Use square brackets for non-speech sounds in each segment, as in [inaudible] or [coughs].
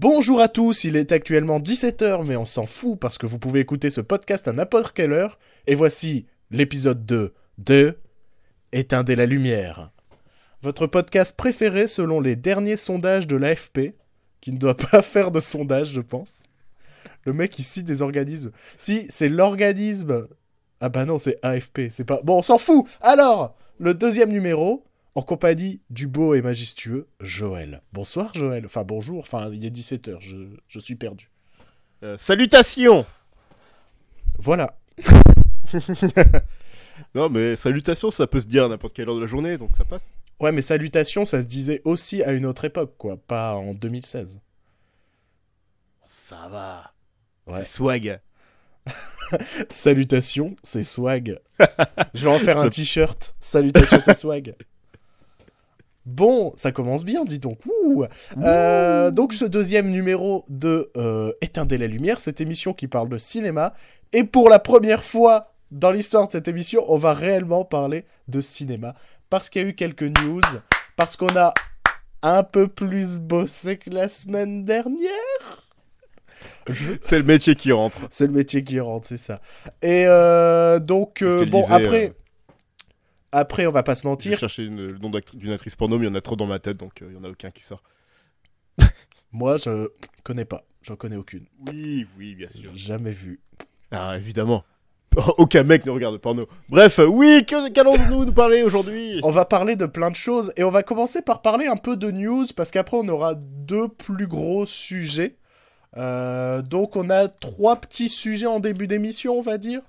Bonjour à tous, il est actuellement 17h, mais on s'en fout parce que vous pouvez écouter ce podcast à n'importe quelle heure. Et voici l'épisode 2 de Éteindez la lumière. Votre podcast préféré selon les derniers sondages de l'AFP, qui ne doit [laughs] pas faire de sondage, je pense. Le mec ici des organismes. Si, c'est l'organisme. Ah bah non, c'est AFP, c'est pas. Bon, on s'en fout Alors, le deuxième numéro, en compagnie du beau et majestueux Joël. Bonsoir Joël, enfin bonjour, enfin il est 17h, je, je suis perdu. Euh, salutations Voilà. [laughs] Non mais salutations ça peut se dire à n'importe quelle heure de la journée donc ça passe. Ouais mais salutations ça se disait aussi à une autre époque quoi, pas en 2016. Ça va. Ouais. C'est swag. [laughs] Salutations, c'est swag. [laughs] je vais en faire un t-shirt. Salutations, c'est swag. Bon, ça commence bien, dis donc. Ouh. Euh, donc ce deuxième numéro de euh, Éteindez la lumière, cette émission qui parle de cinéma. Et pour la première fois dans l'histoire de cette émission, on va réellement parler de cinéma. Parce qu'il y a eu quelques news, parce qu'on a un peu plus bossé que la semaine dernière. Je- C'est le métier qui rentre. c'est le métier qui rentre, c'est ça. Et euh, donc, euh, bon, disait, après. Après, on va pas se J'ai mentir. cherché une- le nom d'une actrice porno mais il y en a trop dans ma tête donc euh, il y en a aucun qui sort. [laughs] Moi, je connais pas. J'en connais aucune. Oui, oui, bien sûr. Jamais vu. Ah évidemment. [laughs] Aucun mec ne regarde porno. Bref, oui, que- qu'allons-nous nous parler aujourd'hui? On va parler de plein de choses et on va commencer par parler un peu de news parce qu'après, on aura deux plus gros sujets. Euh, donc, on a trois petits sujets en début d'émission, on va dire.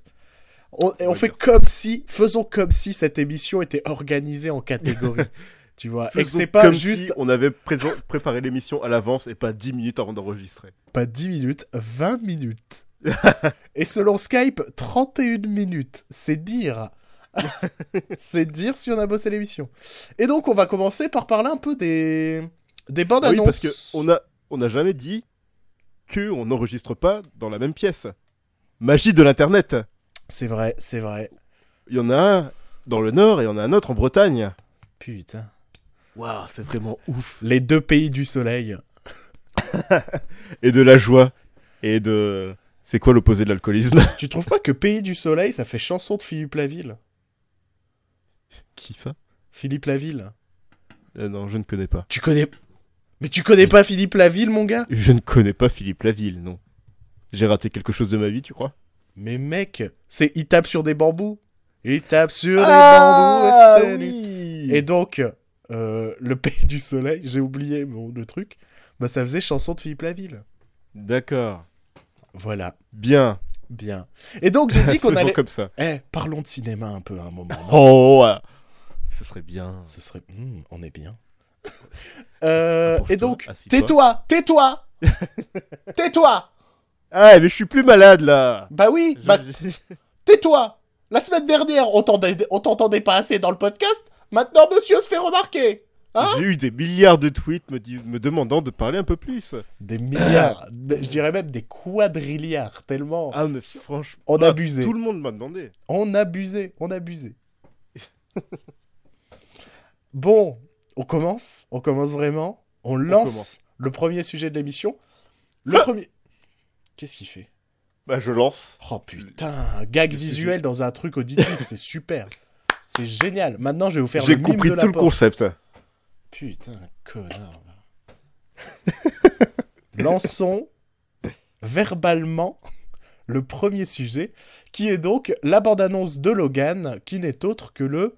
On, fait ça. comme si, faisons comme si cette émission était organisée en catégories. [laughs] tu vois, et que c'est pas comme juste si on avait présent- préparé l'émission à l'avance et pas 10 minutes avant d'enregistrer. Pas 10 minutes, 20 minutes. [laughs] Et selon Skype, 31 minutes. C'est dire. [laughs] c'est dire si on a bossé l'émission. Et donc, on va commencer par parler un peu des, des bandes Ah oui, annonces. parce qu'on a, on n'a jamais dit que on n'enregistre pas dans la même pièce. Magie de l'internet. C'est vrai, c'est vrai. Il y en a un dans le nord et il y en a un autre en Bretagne. Putain. Waouh, c'est vraiment ouf. Les deux pays du soleil. [laughs] Et de la joie. Et de. C'est quoi l'opposé de l'alcoolisme? Tu trouves pas que pays du soleil, ça fait chanson de Philippe Laville? Qui ça? Philippe Laville. Euh, Non, je ne connais pas. Tu connais. Mais tu connais pas Philippe Laville, mon gars? Je ne connais pas Philippe Laville, non. J'ai raté quelque chose de ma vie, tu crois? Mais mec, c'est il tape sur des bambous. Il tape sur Ah, des bambous et c'est lui. oui Et donc, euh, le pays du soleil, j'ai oublié bon, le truc, bah ça faisait chanson de Philippe Laville. D'accord. Voilà, Bien. bien. Et donc j'ai [laughs] dit qu'on allait... comme ça. Eh, parlons de cinéma un peu à un moment. [laughs] Oh ouais. Ce serait bien. Ce serait... Hmm, on est bien. [laughs] Euh, et donc, tais-toi, tais-toi Tais-toi Ah, mais je suis plus malade là. Bah oui, Je- bah [laughs] tais-toi La semaine dernière, on t'entendait pas assez dans le podcast, maintenant monsieur se fait remarquer Hein J'ai eu des milliards de tweets me, dis- me demandant de parler un peu plus. Des milliards, [coughs] je dirais même des quadrilliards, tellement... Ah, mais franchement. On ah, abusait. Tout le monde m'a demandé. On abusait, on abusait. [laughs] bon, on commence, on commence vraiment. On lance le premier sujet de l'émission. Le premier. Qu'est-ce qu'il fait? Bah, je lance. Oh putain, un gag visuel dans un truc auditif, c'est super. C'est génial. Maintenant, je vais vous faire le mime compris de la tout le porte. concept. Putain, connard. Lançons verbalement le premier sujet, qui est donc la bande-annonce de Logan, qui n'est autre que le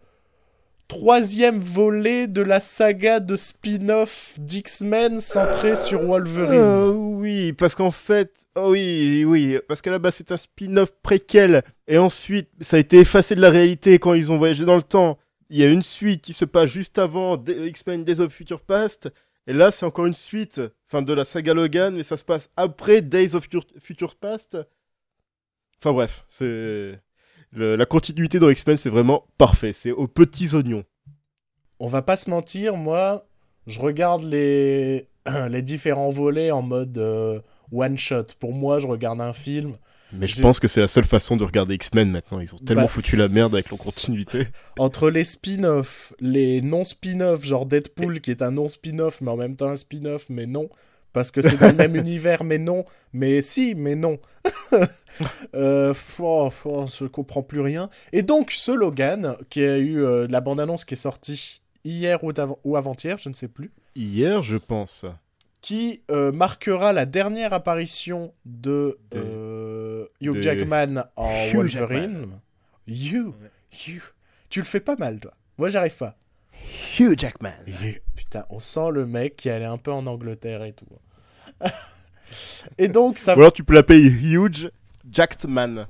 troisième volet de la saga de spin-off d'X-Men centré sur Wolverine. Euh, oui, parce qu'en fait, oh oui, oui, parce qu'à la base c'est un spin-off préquel, et ensuite ça a été effacé de la réalité quand ils ont voyagé dans le temps. Il y a une suite qui se passe juste avant X-Men Days of Future Past, et là c'est encore une suite, enfin de la saga Logan, mais ça se passe après Days of Future Past. Enfin bref, c'est le- la continuité dans X-Men, c'est vraiment parfait, c'est aux petits oignons. On va pas se mentir, moi, je regarde les, [clears throat] les différents volets en mode euh, one-shot. Pour moi, je regarde un film. Mais je pense que c'est la seule façon de regarder X-Men maintenant. Ils ont tellement Bah, foutu la merde avec leur continuité. [laughs] Entre les spin-offs, les non-spin-offs, genre Deadpool qui est un non-spin-off, mais en même temps un spin-off, mais non. Parce que c'est dans le même [laughs] univers, mais non. Mais si, mais non. [laughs] euh, oh, oh, je comprends plus rien. Et donc, ce Logan, qui a eu euh, la bande-annonce qui est sortie hier ou, ou avant-hier, je ne sais plus, Hier, je pense. qui euh, marquera la dernière apparition de, De- euh, Hugh de Jackman en Hugh Wolverine. Hugh, Hugh. Tu le fais pas mal, toi. Moi, j'arrive pas. Hugh Jackman. Et, putain, on sent le mec qui allait un peu en Angleterre et tout. [laughs] et donc, ça... Ou alors tu peux l'appeler Huge Jackman.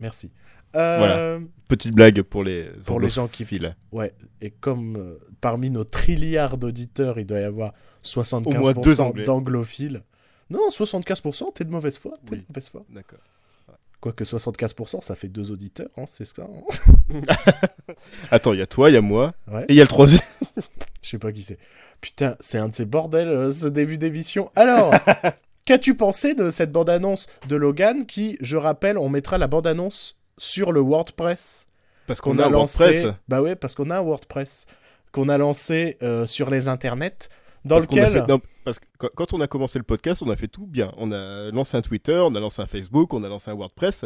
Merci. Euh, Petite blague pour les Pour les gens qui- filent. Ouais, et comme euh, parmi nos trilliards d'auditeurs, il doit y avoir Au moins deux 75% Anglais. d'anglophiles. Non, 75%, t'es de mauvaise foi. T'es Oui. de mauvaise foi. D'accord. Quoique 75%, ça fait deux auditeurs, hein, c'est ça. hein. [laughs] Attends, il y a toi, il y a moi, Ouais. et il y a le troisième. [laughs] Je sais pas qui c'est. Putain, c'est un de ces bordels, euh, ce début d'émission. Alors, [laughs] qu'as-tu pensé de cette bande-annonce de Logan qui, je rappelle, on mettra la bande-annonce sur le WordPress? Parce qu'on a, lancé. WordPress. Bah ouais, parce qu'on a un WordPress qu'on a lancé euh, sur les internets, dans Parce lequel fait- non, parce que quand- on a commencé le podcast, on a fait tout bien. On a lancé un Twitter, on a lancé un Facebook, on a lancé un WordPress.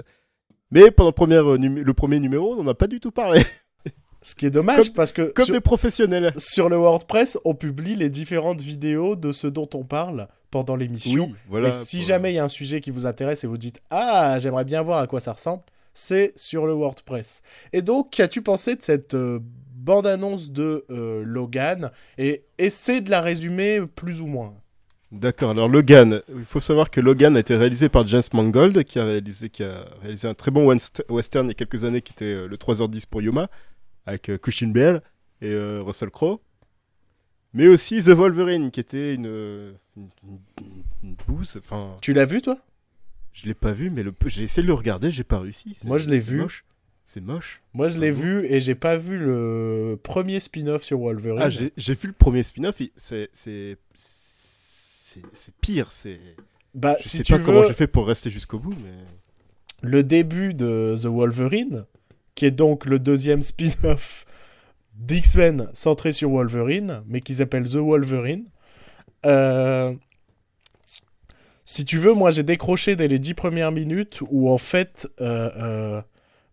Mais pendant le premier, euh, numé- le premier numéro, on n'a pas du tout parlé. [laughs] ce qui est dommage Comme- parce que Comme sur, des professionnels. sur le WordPress, on publie les différentes vidéos de ce dont on parle pendant l'émission. voilà. et si pour- jamais il y a un sujet qui vous intéresse et vous dites Ah, j'aimerais bien voir à quoi ça ressemble, c'est sur le WordPress. Et donc, qu'as-tu pensé de cette euh, bande-annonce de euh, Logan Et essaie de la résumer plus ou moins. D'accord, alors Logan, il faut savoir que Logan a été réalisé par James Mangold, qui a réalisé, qui a réalisé un très bon west- western il y a quelques années qui était euh, le 3h10 pour Yuma, avec euh, Christian Bale et euh, Russell Crowe. Mais aussi The Wolverine, qui était une, une, une- une bouse. Enfin, Tu l'as vu, toi? Je l'ai pas vu, mais le, j'ai essayé de le regarder, j'ai pas réussi. Moi, je l'ai vu. moche. C'est moche. Moi, je l'ai vu et j'ai pas vu le premier spin-off sur Wolverine. Ah, j'ai vu le premier spin-off, c'est c'est c'est c'est pire. C'est bah, je si sais tu pas veux, comment j'ai fait pour rester jusqu'au bout, mais le début de The Wolverine, qui est donc le deuxième spin-off d'X-Men centré sur Wolverine, mais qui s'appelle The Wolverine. Euh, Si tu veux, moi j'ai décroché dès les dix premières minutes où en fait, euh, euh,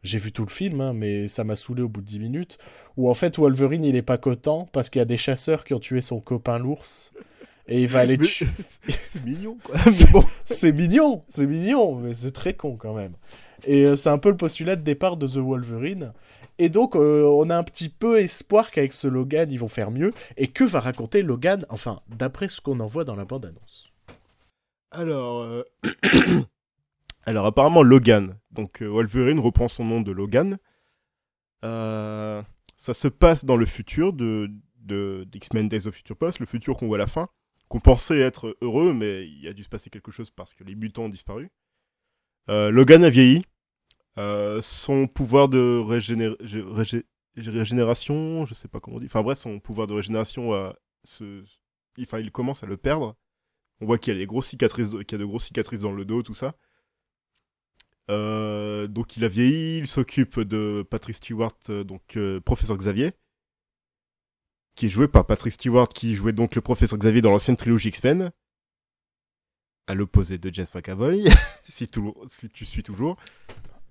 j'ai vu tout le film, hein, mais ça m'a saoulé au bout de 10 minutes, où en fait Wolverine il est pas content parce qu'il y a des chasseurs qui ont tué son copain l'ours. Et il va aller tuer. [laughs] c'est- mignon quoi. [laughs] C'est- bon. Mignon, c'est mignon, mais c'est très con quand même. Et euh, c'est un peu le postulat de départ de The Wolverine. Et donc, euh, on a un petit peu espoir qu'avec ce Logan, ils vont faire mieux. Et que va raconter Logan, enfin, d'après ce qu'on en voit dans la bande-annonce? Alors, euh, alors apparemment Logan. Donc euh, Wolverine reprend son nom de Logan. Euh, ça se passe dans le futur de de d'X-Men Days of Future Past, le futur qu'on voit à la fin, qu'on pensait être heureux, mais il a dû se passer quelque chose parce que les mutants ont disparu. Euh, Logan a vieilli. Son pouvoir de régéné- gé- régé- régénération, je sais pas comment on dit. Enfin bref, son pouvoir de régénération se, il commence à le perdre. On voit qu'il a des grosses cicatrices, a de grosses cicatrices dans le dos, tout ça. Euh, donc il a vieilli, il s'occupe de Patrick Stewart, euh, donc euh, professeur Xavier, qui est joué par Patrick Stewart, qui jouait donc le professeur Xavier dans l'ancienne trilogie X-Men, à l'opposé de James McAvoy, [laughs] si, tout- si tu suis toujours.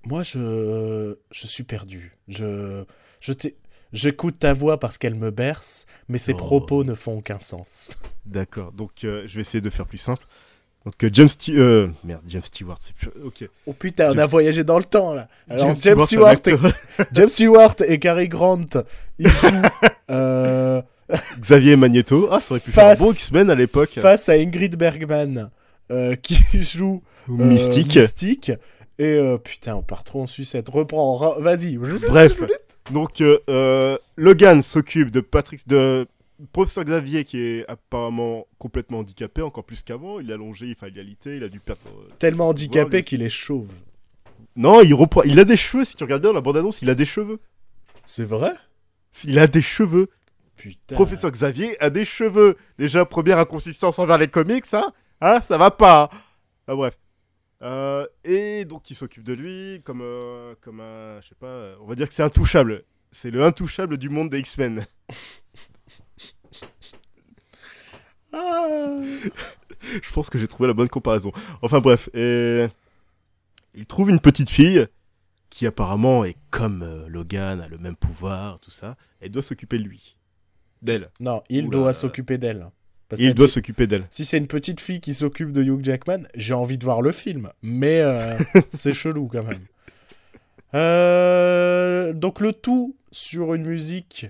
Moi, je, je suis perdu. Je, je t'ai- J'écoute ta voix parce qu'elle me berce, mais ses Oh. propos ne font aucun sens. [laughs] D'accord, donc euh, je vais essayer de faire plus simple. Donc euh, James Stewart, euh, merd, James Stewart, c'est plus... Ok. Oh putain, on a voyagé dans le temps là. Alors, James, Stewart, et. [laughs] James Stewart et Cary Grant, ils jouent [laughs] euh, Xavier Magneto, ah ça aurait pu faire un Face- bon X-Men à l'époque. face à Ingrid Bergman, euh, qui [laughs] joue Ou Mystique. Mystique. Et putain, on part trop en sucette. Reprends, vas-y. Bref. Donc, Logan s'occupe de Patrick, de professeur Xavier qui est apparemment complètement handicapé, encore plus qu'avant. Il est allongé, enfin, il est alité, il a dû perdre. euh, Tellement handicapé qu'il est chauve. Non, il reprend. Il a des cheveux. Si tu regardes bien la bande-annonce, il a des cheveux. C'est vrai? Il a des cheveux. Putain. Professeur Xavier a des cheveux. Déjà, première inconsistance envers les comics, hein Hein, ça va pas. Ah, bref. Euh, et donc, il s'occupe de lui comme, euh, comme un. Je sais pas, on va dire que c'est intouchable. C'est le intouchable du monde des X-Men. [laughs] [laughs] Je pense que j'ai trouvé la bonne comparaison. Enfin bref, et... il trouve une petite fille qui apparemment est comme euh, Logan, a le même pouvoir, tout ça. Elle doit s'occuper de lui. D'elle. Non, il Oula. doit s'occuper d'elle. Il doit s'occuper d'elle. Si c'est une petite fille qui s'occupe de Hugh Jackman, j'ai envie de voir le film. Mais euh, [laughs] c'est chelou quand même. Euh, donc le tout sur une musique.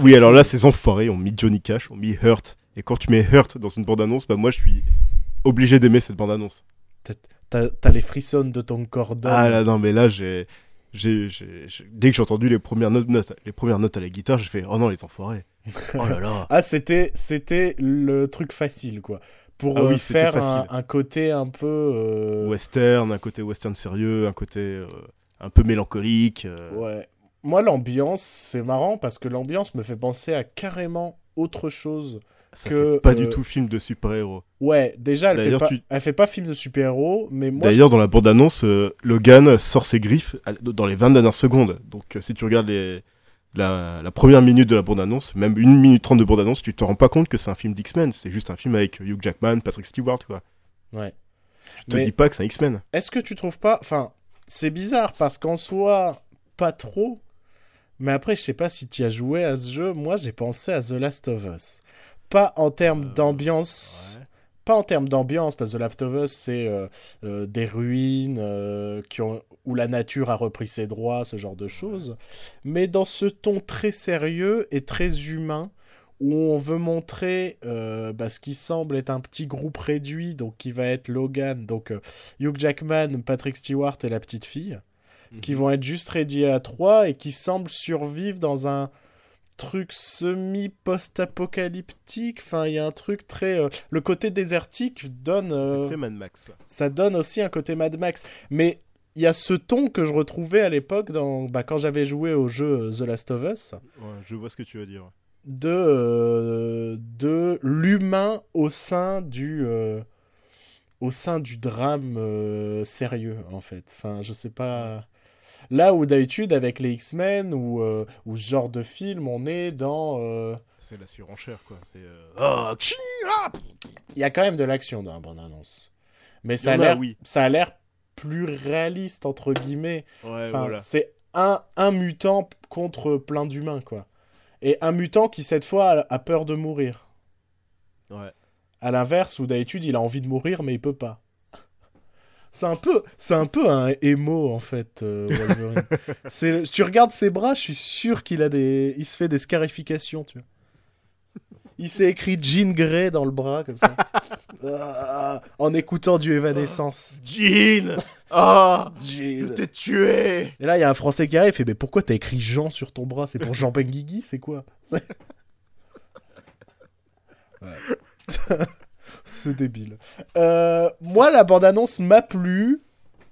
Oui, alors là, ces enfoirés ont mis Johnny Cash, ont mis Hurt. Et quand tu mets Hurt dans une bande-annonce, bah moi je suis obligé d'aimer cette bande-annonce. T'as les frissons de ton corps. Ah là, non, mais là, j'ai. Dès que j'ai entendu les premières notes, notes- les premières notes à la guitare, j'ai fait Oh non, les enfoirés. [laughs] Oh là là. Ah, c'était c'était le truc facile quoi. Pour Ah oui, euh, faire un, côté un peu. euh, Western, un côté western sérieux, un côté euh, un peu mélancolique. euh, Ouais. Moi, l'ambiance, c'est marrant parce que l'ambiance me fait penser à carrément autre chose. Ça que, fait pas euh, du tout film de super-héros. Ouais, déjà, elle fait, pas, tu- elle fait pas film de super-héros, mais moi, D'ailleurs, dans la bande-annonce, euh, Logan sort ses griffes dans les 20 dernières secondes. Donc, euh, si tu regardes les, la, la première minute de la bande-annonce, même une minute trente de bande-annonce, tu te rends pas compte que c'est un film d'X-Men. C'est juste un film avec Hugh Jackman, Patrick Stewart, quoi. je- ouais. Tu te Mais- dis pas que c'est un X-Men. Est-ce que tu trouves pas. Enfin, c'est bizarre parce qu'en soi, pas trop. Mais après, je sais pas si tu as joué à ce jeu. Moi, j'ai pensé à The Last of Us. Pas en termes Euh, d'ambiance. ouais. Pas en termes d'ambiance, parce que The Last of Us, c'est euh, euh, des ruines qui ont, où la nature a repris ses droits, ce genre de choses. Mais dans ce ton très sérieux et très humain, où on veut montrer bah, ce qui semble être un petit groupe réduit, donc qui va être Logan, donc Hugh Jackman, Patrick Stewart et la petite fille, qui Mhm. vont être juste réduits à trois et qui semblent survivre dans un truc semi-post-apocalyptique. Enfin, il y a un truc très... euh, le côté désertique donne... euh, Très Mad Max. ça donne aussi un côté Mad Max. Mais il y a ce ton que je retrouvais à l'époque dans, bah, quand j'avais joué au jeu euh, The Last of Us, Ouais, je vois ce que tu veux dire. de, euh, de l'humain au sein du... au sein du drame sérieux, en fait. Enfin, je sais pas... Là où d'habitude, avec les X-Men ou, euh, ou ce genre de film, on est dans... euh, C'est la surenchère, quoi. C'est. euh, Ah, ah Il y a quand même de l'action dans la bande-annonce. Mais ça a l'air oui. ça a l'air plus réaliste, entre guillemets. Ouais, Enfin, voilà. C'est un, un mutant contre plein d'humains, quoi. Et un mutant qui, cette fois, a, a peur de mourir. Ouais. À l'inverse, où d'habitude, il a envie de mourir, mais il peut pas. C'est un peu, c'est un peu un émo en fait, euh, Wolverine. [laughs] c'est, tu regardes ses bras, je suis sûr qu'il a des, il se fait des scarifications, tu vois. Il s'est écrit Jean Grey dans le bras comme ça, [laughs] Ah, en écoutant du Evanescence. Jean Ah Jean. Je t'ai tué Et là, il y a un Français qui arrive et fait Mais pourquoi t'as écrit Jean sur ton bras? C'est pour Jean Benguigui C'est quoi? Ouais. [laughs] [laughs] C'est débile. Euh, moi, la bande-annonce m'a plu,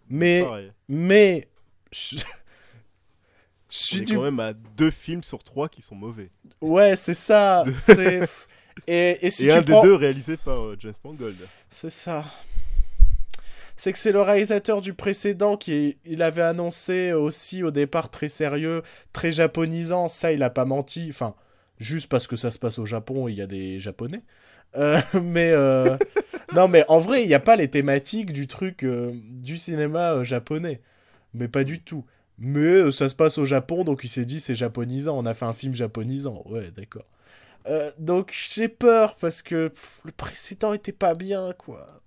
mais. Pareil. Mais. Je, je On suis est du. quand même à deux films sur trois qui sont mauvais. Ouais, c'est ça. [laughs] C'est. Et, et si Et tu un prends... des deux réalisé par euh, James Mangold. C'est ça. C'est que c'est le réalisateur du précédent qui il avait annoncé aussi au départ très sérieux, très japonisant. Ça, il a pas menti. Enfin, juste parce que ça se passe au Japon, il y a des Japonais. Euh, [laughs] mais euh, non, mais en vrai, il n'y a pas les thématiques du truc euh, du cinéma japonais. Mais pas du tout. Mais ça se passe au Japon, donc il s'est dit c'est japonisant. On a fait un film japonisant. Ouais, d'accord. Donc j'ai peur parce que pff, le précédent était pas bien, quoi.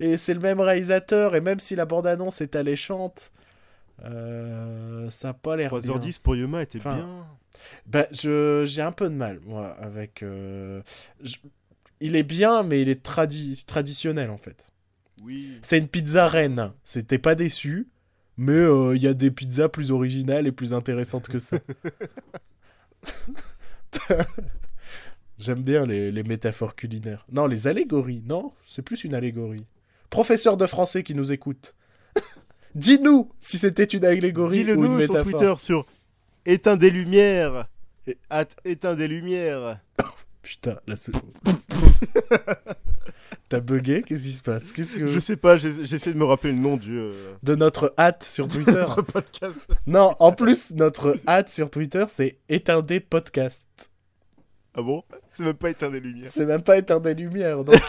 Et c'est le même réalisateur, et même si la bande-annonce est alléchante, euh, ça a pas l'air bien. 3h10 pour Yuma était Enfin, bien. Bah, je, j'ai un peu de mal, moi, avec... euh, je- Il est bien, mais il est tradi- traditionnel, en fait. Oui. C'est une pizza reine. C'était pas déçu, mais euh, il y a des pizzas plus originales et plus intéressantes que ça. [laughs] J'aime bien les, les métaphores culinaires. Non, les allégories. Non, c'est plus une allégorie. Professeur de français qui nous écoute. [laughs] Dis-nous si c'était une allégorie ou une Dis-le-nous métaphore. sur Twitter sur Éteins des lumières. At Éteins des lumières. Putain, la sou- [laughs] T'as bugué? Qu'est-ce qui se passe? Qu'est-ce que... Je sais pas, j'essaie de me rappeler le nom du euh, De notre hâte sur Twitter. notre podcast. non, en plus, notre hâte sur Twitter, c'est éteindre podcast. Ah bon? C'est même pas éteindre des lumières. C'est même pas lumières. [laughs] Donc,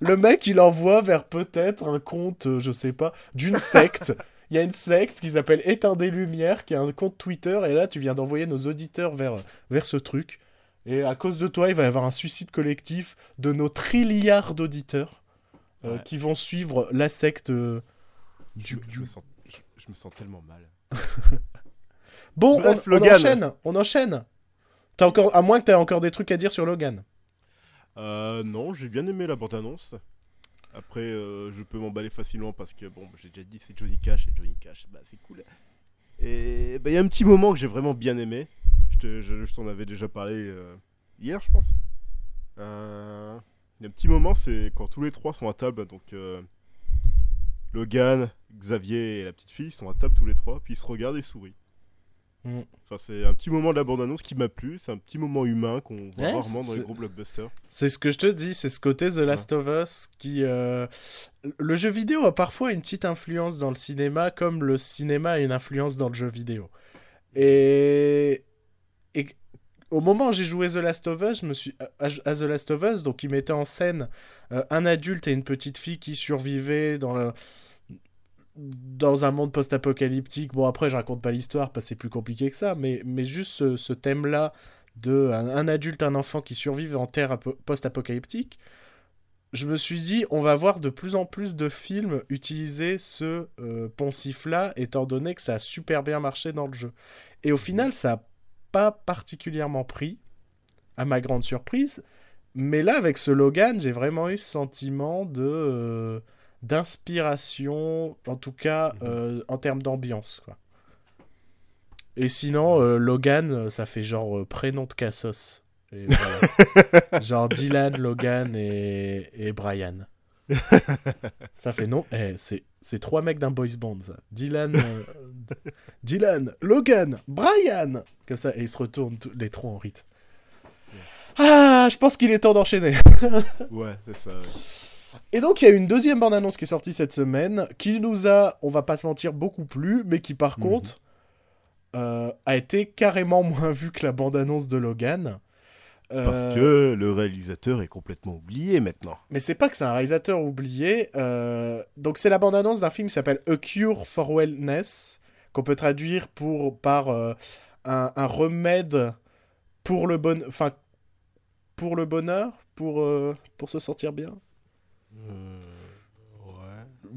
le mec, il envoie vers peut-être un compte, euh, je sais pas, d'une secte. Il y a une secte qui s'appelle Éteindre des lumières, qui a un compte Twitter, et là, tu viens d'envoyer nos auditeurs vers, vers ce truc. Et à cause de toi, il va y avoir un suicide collectif de nos trilliards d'auditeurs euh, Ouais. qui vont suivre la secte. euh, Je, du- je me sens, je, je me sens tellement mal. [laughs] Bon, Bref, on, enchaîne, on enchaîne. T'as encore, à moins que tu aies encore des trucs à dire sur Logan. Euh, non, j'ai bien aimé la bande-annonce. Après, euh, je peux m'emballer facilement parce que, bon, j'ai déjà dit, c'est Johnny Cash et Johnny Cash, bah, c'est cool. Et bah, il y a un petit moment que j'ai vraiment bien aimé. Je te- je- je t'en avais déjà parlé euh, hier, je pense. Euh, Il y a un petit moment, c'est quand tous les trois sont à table. Donc, euh, Logan, Xavier et la petite fille sont à table tous les trois, puis ils se regardent et sourient. Mm. Enfin, c'est un petit moment de la bande-annonce qui m'a plu. C'est un petit moment humain qu'on voit Ouais, rarement dans les gros blockbusters. C'est ce que je te dis, c'est ce côté The Last of Us qui... euh, Le jeu vidéo a parfois une petite influence dans le cinéma, comme le cinéma a une influence dans le jeu vidéo. Et au moment où j'ai joué The Last of Us, je me suis... à, The Last of Us, donc il mettait en scène euh, un adulte et une petite fille qui survivaient dans dans un monde post-apocalyptique. Bon, après, je raconte pas l'histoire parce que c'est plus compliqué que ça, mais, mais juste ce, ce thème-là de un, un adulte, un enfant qui survivent en terre apo- post-apocalyptique, je me suis dit, on va voir de plus en plus de films utiliser ce euh, poncif-là, étant donné que ça a super bien marché dans le jeu. Et au final, ça a pas particulièrement pris, à ma grande surprise. Mais là, avec ce Logan, j'ai vraiment eu ce sentiment de euh, d'inspiration, en tout cas Mhm. euh, en termes d'ambiance, quoi. Et sinon, euh, Logan, ça fait genre prénom de Cassos. Et voilà. [laughs] genre Dylan, Logan et, et Brian. [laughs] ça fait non. Eh, c'est, trois mecs d'un boys band, ça. Dylan, euh, [laughs] Dylan, Logan, Brian. Comme ça, et ils se retournent tous les trois en rythme. Ah, je pense qu'il est temps d'enchaîner. [laughs] Ouais, c'est ça. ouais. Et donc, il y a une deuxième bande-annonce qui est sortie cette semaine, qui nous a, on va pas se mentir, beaucoup plu, mais qui par Mhm. contre euh, a été carrément moins vue que la bande-annonce de Logan. Euh, Parce que le réalisateur est complètement oublié maintenant. Mais c'est pas que c'est un réalisateur oublié. euh, Donc, c'est la bande-annonce d'un film qui s'appelle A Cure for Wellness, qu'on peut traduire pour, par euh, un, un remède pour le, bon... enfin, pour le bonheur, pour, euh, pour se sentir bien. ouais.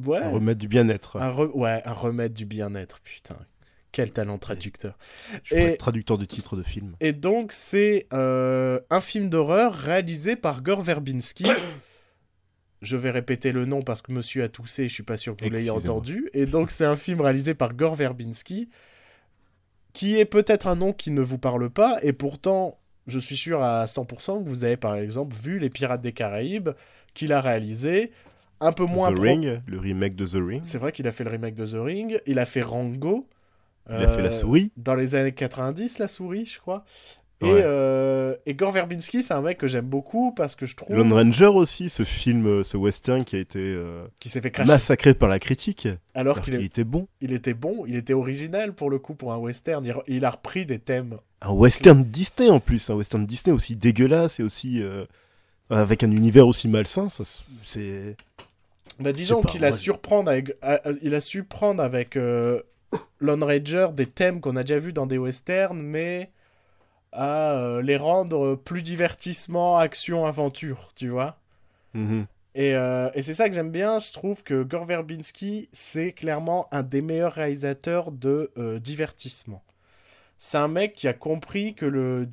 Ouais. Un remède du bien-être. Re- Ouais, un remède du bien-être, putain. Quel talent traducteur. Je et- être traducteur de titre de film. Et donc, c'est euh, un film d'horreur réalisé par Gore Verbinski. [coughs] Je vais répéter le nom parce que monsieur a toussé, je suis pas sûr que vous l'ayez entendu. Et donc, c'est un film réalisé par Gore Verbinski, qui est peut-être un nom qui ne vous parle pas, et pourtant, je suis sûr à 100% que vous avez par exemple vu Les Pirates des Caraïbes, qu'il a réalisé. Un peu moins The pro- Ring, le remake de The Ring. C'est vrai qu'il a fait le remake de The Ring, il a fait Rango. Il a fait la euh, souris. Dans les années 90, la souris, je crois. Et, Ouais. euh, et Gore Verbinski, c'est un mec que j'aime beaucoup parce que je trouve Lone Ranger aussi, ce film, euh, ce western qui a été euh, qu'il s'est fait cracher massacré par la critique. alors Alors qu'il est- était bon. il était bon, il était original pour le coup pour un western. Il, a repris des thèmes. Un western Disney en plus, un western Disney aussi dégueulasse et aussi euh, avec un univers aussi malsain. Ça, c'est Bah, disons qu'il a prendre avec, a- a- il a su prendre avec Lone Ranger des thèmes qu'on a déjà vus dans des westerns, mais à euh, les rendre plus divertissement, action, aventure, tu vois. Mhm. Et, euh, et c'est ça que j'aime bien. Je trouve que Gore Verbinski, c'est clairement un des meilleurs réalisateurs de euh, divertissement. C'est un mec qui a compris que le,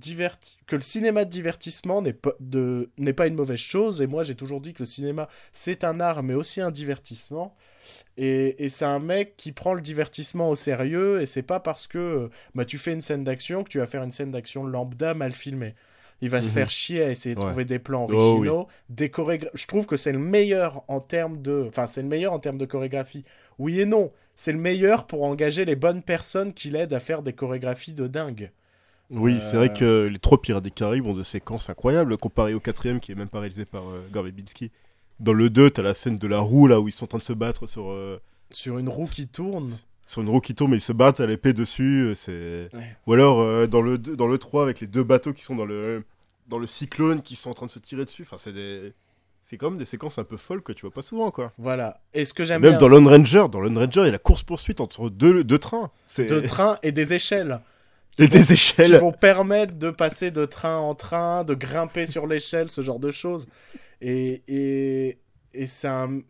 cinéma de divertissement n'est pas, de... n'est pas une mauvaise chose. Et moi, j'ai toujours dit que le cinéma, c'est un art, mais aussi un divertissement. Et, et c'est un mec qui prend le divertissement au sérieux. Et c'est pas parce que euh, bah, tu fais une scène d'action que tu vas faire une scène d'action lambda mal filmée. Il va se Mhm. faire chier à essayer de Ouais. trouver des plans Oh, oui. originaux, des Je trouve que c'est le meilleur en termes de, enfin c'est le meilleur en termes de chorégraphie. Oui et non, c'est le meilleur pour engager les bonnes personnes qui l'aident à faire des chorégraphies de dingue. Oui, Euh, c'est vrai que les trois Pirates des Caraïbes ont des séquences incroyables comparé au quatrième qui est même pas réalisé par euh, Gore Verbinski. Dans le 2, t'as la scène de la roue là où ils sont en train de se battre sur, euh, Sur une roue qui tourne. Sur une roue qui tourne mais ils se battent à l'épée dessus. euh, C'est... Ouais. Ou alors euh, dans, le, deux- dans le 3 avec les deux bateaux qui sont dans le, dans le cyclone qui sont en train de se tirer dessus. Enfin, c'est des. C'est quand même des séquences un peu folles que tu vois pas souvent, quoi. Voilà. Et ce que j'aime Même bien, dans Lone Ranger, dans Lone Ranger, il y a la course-poursuite entre deux, deux trains. C'est de trains et des échelles. et des qui échelles. vont permettre de passer de train en train, de grimper sur l'échelle, ce genre de choses. Et, et, et c'est un,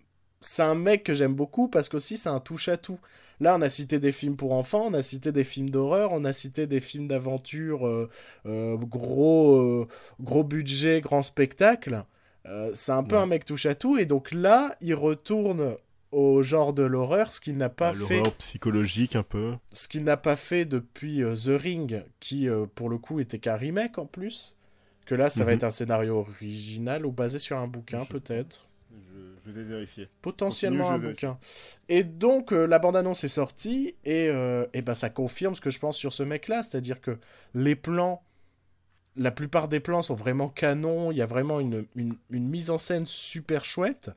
c'est un mec que j'aime beaucoup parce qu'aussi c'est un touche-à-tout. Là, on a cité des films pour enfants, on a cité des films d'horreur, on a cité des films d'aventure, euh, euh, gros, euh, gros budget, grand spectacle. Euh, c'est un peu Ouais. un mec touche-à-tout. Et donc là, il retourne au genre de l'horreur, ce qu'il n'a pas Ah, fait L'horreur psychologique un peu. ce qu'il n'a pas fait depuis euh, The Ring, qui euh, pour le coup était qu'un remake en plus. Que là, ça va Mhm. être un scénario original ou basé sur un bouquin, Je peut-être. Je, vais vérifier. Potentiellement Continue, un je bouquin. Et donc, euh, la bande-annonce est sortie et, euh, et ben, ça confirme ce que je pense sur ce mec-là. C'est-à-dire que les plans, la plupart des plans sont vraiment canons. Il y a vraiment une, une, une mise en scène super chouette.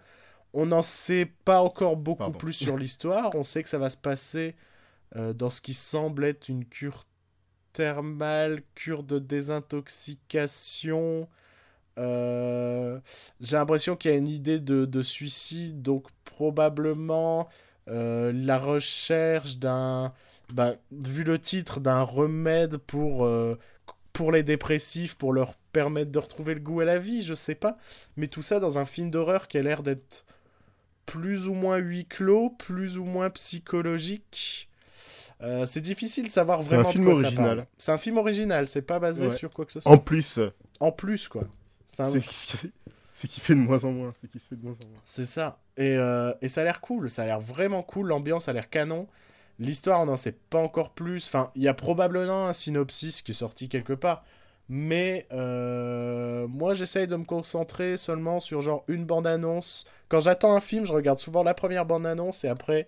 On n'en sait pas encore beaucoup Pardon. plus sur [laughs] l'histoire. On sait que ça va se passer euh, dans ce qui semble être une cure thermale, cure de désintoxication. Euh, J'ai l'impression qu'il y a une idée de, de suicide, donc probablement euh, la recherche d'un, bah, vu le titre, d'un remède pour, euh, pour les dépressifs, pour leur permettre de retrouver le goût à la vie, je sais pas. Mais tout ça dans un film d'horreur qui a l'air d'être plus ou moins huis clos, plus ou moins psychologique. Euh, c'est difficile de savoir C'est un vraiment film original. C'est un film original, c'est pas basé Ouais. sur quoi que ce soit. En plus, En plus, quoi. C'est un- c'est qui fait de moins en moins. C'est qui fait de moins en moins. C'est ça. Et, euh, et ça a l'air cool. Ça a l'air vraiment cool. L'ambiance a l'air canon. L'histoire, on n'en sait pas encore plus. Enfin, il y a probablement un synopsis qui est sorti quelque part. Mais euh, moi, j'essaye de me concentrer seulement sur genre une bande-annonce. Quand j'attends un film, je regarde souvent la première bande-annonce et après,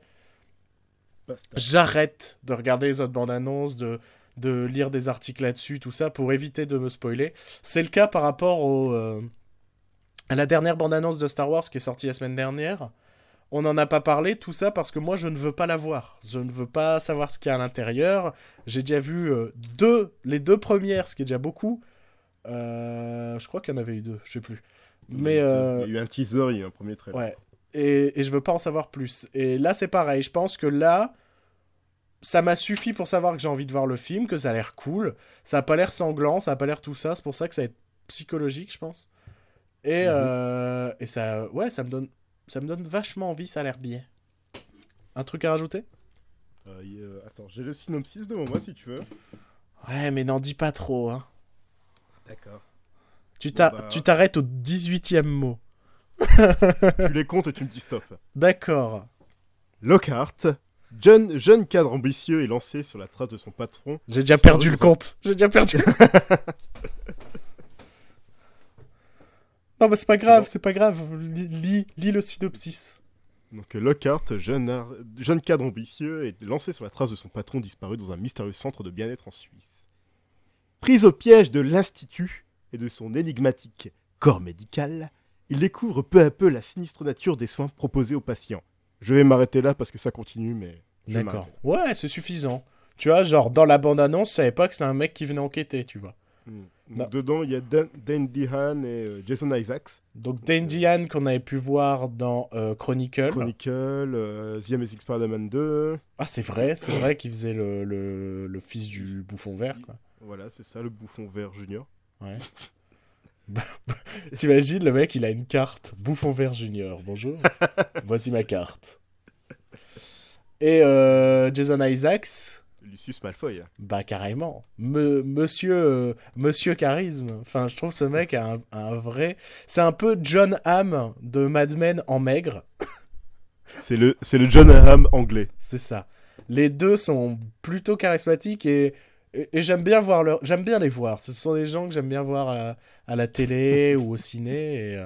j'arrête de regarder les autres bandes annonces, de, de lire des articles là-dessus, tout ça, pour éviter de me spoiler. C'est le cas par rapport au, euh, à la dernière bande annonce de Star Wars qui est sortie la semaine dernière. On n'en a pas parlé, tout ça, parce que moi, je ne veux pas la voir. Je ne veux pas savoir ce qu'il y a à l'intérieur. J'ai déjà vu euh, deux, les deux premières, ce qui est déjà beaucoup. Euh, je crois qu'il y en avait eu deux, je sais plus. Mais... Il y a eu- il y a eu un teaser, il y a eu un premier trailer. Ouais. Et, et je veux pas en savoir plus. Et là, c'est pareil. Je pense que là, ça m'a suffi pour savoir que j'ai envie de voir le film, que ça a l'air cool. Ça a pas l'air sanglant, ça a pas l'air tout ça. C'est pour ça que ça va être psychologique, je pense. Et, Mhm. euh, et ça, ouais, ça me donne, ça me donne vachement envie. Ça a l'air bien. Un truc à rajouter? Euh, a- Attends, j'ai le synopsis devant moi si tu veux. Ouais, mais n'en dis pas trop. Hein. D'accord. Tu Bon, bah. tu t'arrêtes au 18e mot. tu les comptes et tu me dis stop. [laughs] D'accord. Lockhart, jeune, jeune cadre ambitieux est lancé sur la trace de son patron. J'ai déjà perdu le compte. J'ai déjà perdu. [laughs] non, mais c'est pas grave, c'est pas grave. Lis, le synopsis. Donc Lockhart, jeune, ar- jeune cadre ambitieux, est lancé sur la trace de son patron disparu dans un mystérieux centre de bien-être en Suisse. Pris au piège de l'Institut et de son énigmatique corps médical, il découvre peu à peu la sinistre nature des soins proposés aux patients. Je vais m'arrêter là parce que ça continue, mais... D'accord. Ouais, c'est suffisant. Tu vois, genre, dans la bande-annonce, je savais pas que c'est un mec qui venait enquêter, tu vois. Hmm. Donc, dedans, il y a Dan, Dan Dehan et euh, Jason Isaacs. Donc, Dandy Ann, qu'on avait pu voir dans euh, Chronicle. Chronicle, euh, The Amazing Spider-Man 2. Ah, c'est vrai, c'est vrai qu'il faisait le, le, le fils du bouffon vert, quoi. Voilà, c'est ça, le bouffon vert junior. Ouais. [laughs] T'imagines, le mec, il a une carte. Bouffon vert junior. Bonjour. [laughs] Voici ma carte. Et euh, Jason Isaacs, Lucius Malfoy. bah carrément. Me- monsieur, euh, monsieur charisme. Enfin, je trouve ce mec a un, un vrai. C'est un peu John Hamm de Mad Men en maigre. [laughs] C'est le, c'est le John Hamm anglais. C'est ça. Les deux sont plutôt charismatiques et, et, et j'aime bien voir leur, j'aime bien les voir. Ce sont des gens que j'aime bien voir à la, à la télé ou au ciné et euh,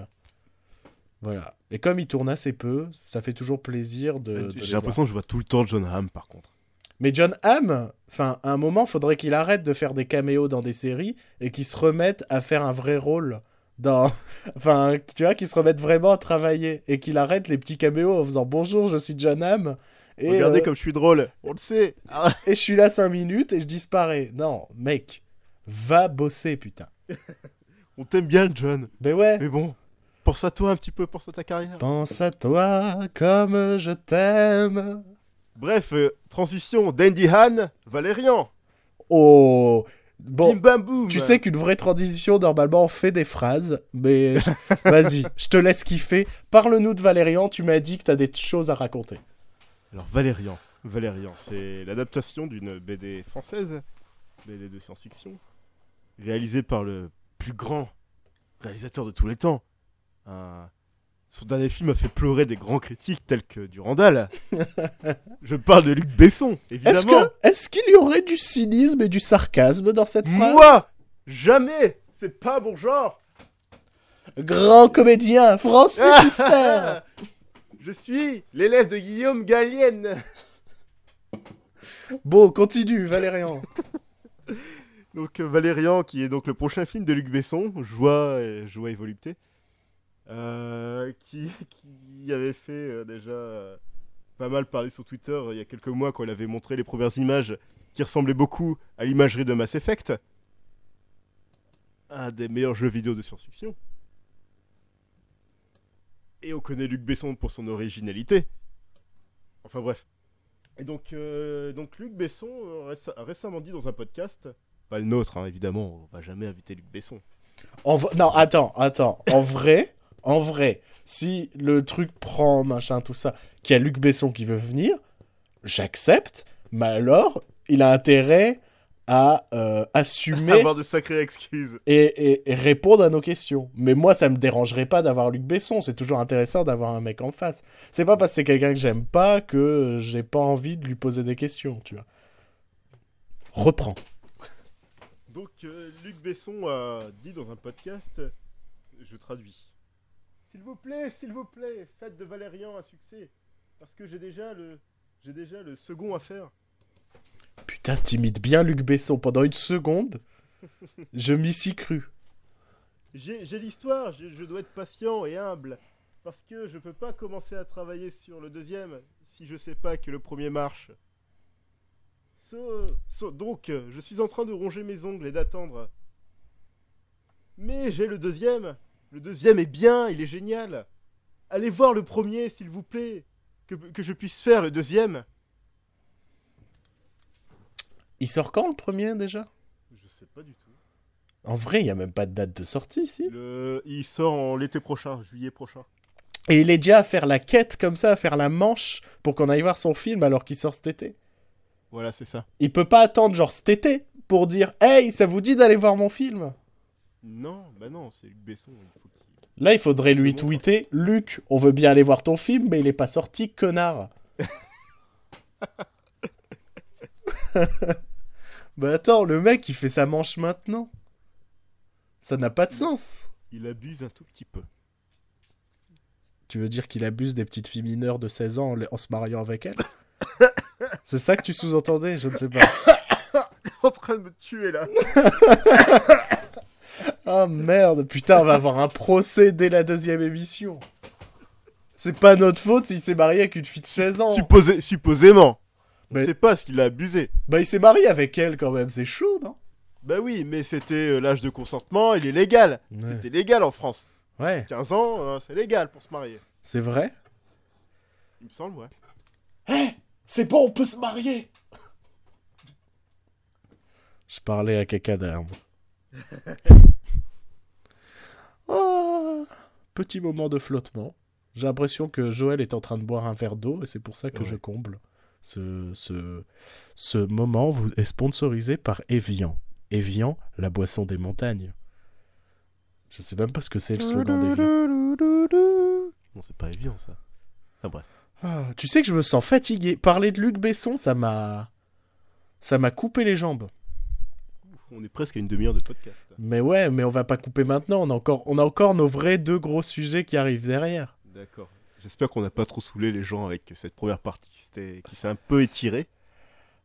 voilà. Et comme ils tournent assez peu, ça fait toujours plaisir de. de les J'ai l'impression que je vois tout le temps John Hamm par contre. Mais John Hamm, enfin, à un moment, faudrait qu'il arrête de faire des caméos dans des séries et qu'il se remette à faire un vrai rôle dans, [laughs] enfin, tu vois, qu'il se remette vraiment à travailler et qu'il arrête les petits caméos en faisant bonjour, je suis John Hamm. Et, Regardez euh, comme je suis drôle, on le sait. [laughs] Et je suis là 5 minutes et je disparais. Non, mec, va bosser, putain. [laughs] On t'aime bien, John. Ben ouais. Mais bon, pense à toi un petit peu, pense à ta carrière. Pense à toi comme je t'aime. Bref, euh, transition d'Andy Han, Valérian. Oh. Bon, Bim bam boum. tu sais qu'une vraie transition, normalement, on fait des phrases, mais [laughs] vas-y, je te laisse kiffer. Parle-nous de Valérian, tu m'as dit que t'as des choses à raconter. Alors Valérian, Valérian, c'est l'adaptation d'une BD française, BD de science-fiction, réalisée par le plus grand réalisateur de tous les temps. Un- Son dernier film a fait pleurer des grands critiques tels que Durandal. [laughs] Je parle de Luc Besson, Est-ce évidemment. est-ce qu'il y aurait du cynisme et du sarcasme dans cette phrase? Moi, jamais. C'est pas mon genre. Grand comédien, Francis [laughs] Huster Je suis l'élève de Guillaume Gallienne. Bon, continue, Valérian. [laughs] Donc euh, Valérian, qui est donc le prochain film de Luc Besson, Joie et, Joie et Volupté, euh, [laughs] qui, avait fait euh, déjà euh, pas mal parler sur Twitter il y a quelques mois quand il avait montré les premières images qui ressemblaient beaucoup à l'imagerie de Mass Effect, un des meilleurs jeux vidéo de science-fiction. Et on connaît Luc Besson pour son originalité. Enfin bref. Et donc, donc Luc Besson a récemment dit dans un podcast, pas le nôtre hein, évidemment, on va jamais inviter Luc Besson. Non, attends, attends. En vrai, en vrai, si le truc prend, machin, tout ça, qu'il y a Luc Besson qui veut venir, j'accepte, mais alors, il a intérêt à euh, assumer Avoir de sacrées excuses. et, et- et répondre à nos questions. Mais moi, ça me dérangerait pas d'avoir Luc Besson. C'est toujours intéressant d'avoir un mec en face. C'est pas parce que c'est quelqu'un que j'aime pas que j'ai pas envie de lui poser des questions, tu vois. Reprends. Donc euh, Luc Besson a dit dans un podcast, je traduis. S'il vous plaît, s'il vous plaît, faites de Valérian un succès, parce que j'ai déjà le, j'ai déjà le second à faire. Putain, t'imites bien Luc Besson pendant une seconde. Je m'y suis cru. J'ai l'histoire, je, je dois être patient et humble, parce que je peux pas commencer à travailler sur le deuxième si je sais pas que le premier marche. So- so- donc, je suis en train de ronger mes ongles et d'attendre. Mais j'ai le deuxième. Le deuxième est bien, il est génial. Allez voir le premier, s'il vous plaît. Que, que je puisse faire le deuxième. Il sort quand le premier déjà? Je sais pas du tout. En vrai, il y a même pas de date de sortie ici. Le... Il sort en l'été prochain, juillet prochain. Et il est déjà à faire la quête comme ça, à faire la manche pour qu'on aille voir son film alors qu'il sort cet été. Voilà, c'est ça. Il peut pas attendre genre cet été pour dire Hey, ça vous dit d'aller voir mon film? Non, bah non, c'est Luc Besson. Il faut Là, il faudrait lui bon. tweeter Luc, on veut bien aller voir ton film, mais il est pas sorti, connard. [laughs] bah attends, le mec, il fait sa manche maintenant. Ça n'a pas de sens. il abuse un tout petit peu. Tu veux dire qu'il abuse des petites filles mineures de 16 ans en se mariant avec elles? [coughs] C'est ça que tu sous-entendais Je ne sais pas. [coughs] en train de me tuer là. [laughs] Ah merde, putain, on va avoir un procès dès la deuxième émission. C'est pas notre faute s'il s'est marié avec une fille de 16 ans. Supposé, supposément. Mais- On sait pas s'il a abusé. Bah il s'est marié avec elle quand même, c'est chaud, non? Bah oui, mais c'était euh, l'âge de consentement, il est légal. Ouais. C'était légal en France. Ouais, 15 ans, euh, c'est légal pour se marier. c'est vrai? Il me semble, ouais. C'est bon, on peut se marier Je parlais à quelqu'un d'arbre. [laughs] Ah, petit moment de flottement. J'ai l'impression que Joël est en train de boire un verre d'eau et c'est pour ça que Ouais. je comble. Ce, ce, ce moment vous est sponsorisé par Evian. Evian, la boisson des montagnes. Je sais même pas ce que c'est le slogan d'Evian. Non, c'est pas évident ça. Enfin bref. Ah, tu sais que je me sens fatigué. Parler de Luc Besson, ça m'a. Ça m'a coupé les jambes. On est presque à une demi-heure de podcast. Mais ouais, mais on va pas couper maintenant. On a encore, on a encore nos vrais deux gros sujets qui arrivent derrière. D'accord. J'espère qu'on n'a pas trop saoulé les gens avec cette première partie qui s'est un peu étirée.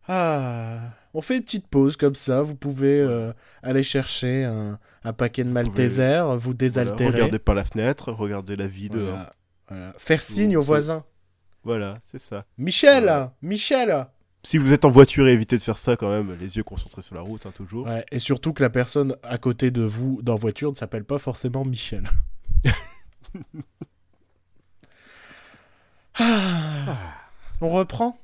Ah, on fait une petite pause comme ça. Vous pouvez euh, aller chercher un, un paquet de Malteser, vous Voilà, désaltérer. regardez par la fenêtre, regardez la vie dehors. Voilà, voilà. Faire signe aux voisins. Voilà, c'est ça. Michel, Voilà. Michel, si vous êtes en voiture, évitez de faire ça quand même, les yeux concentrés sur la route, hein, toujours. Ouais, et surtout que la personne à côté de vous dans voiture ne s'appelle pas forcément Michel. [laughs] Ah. On reprend?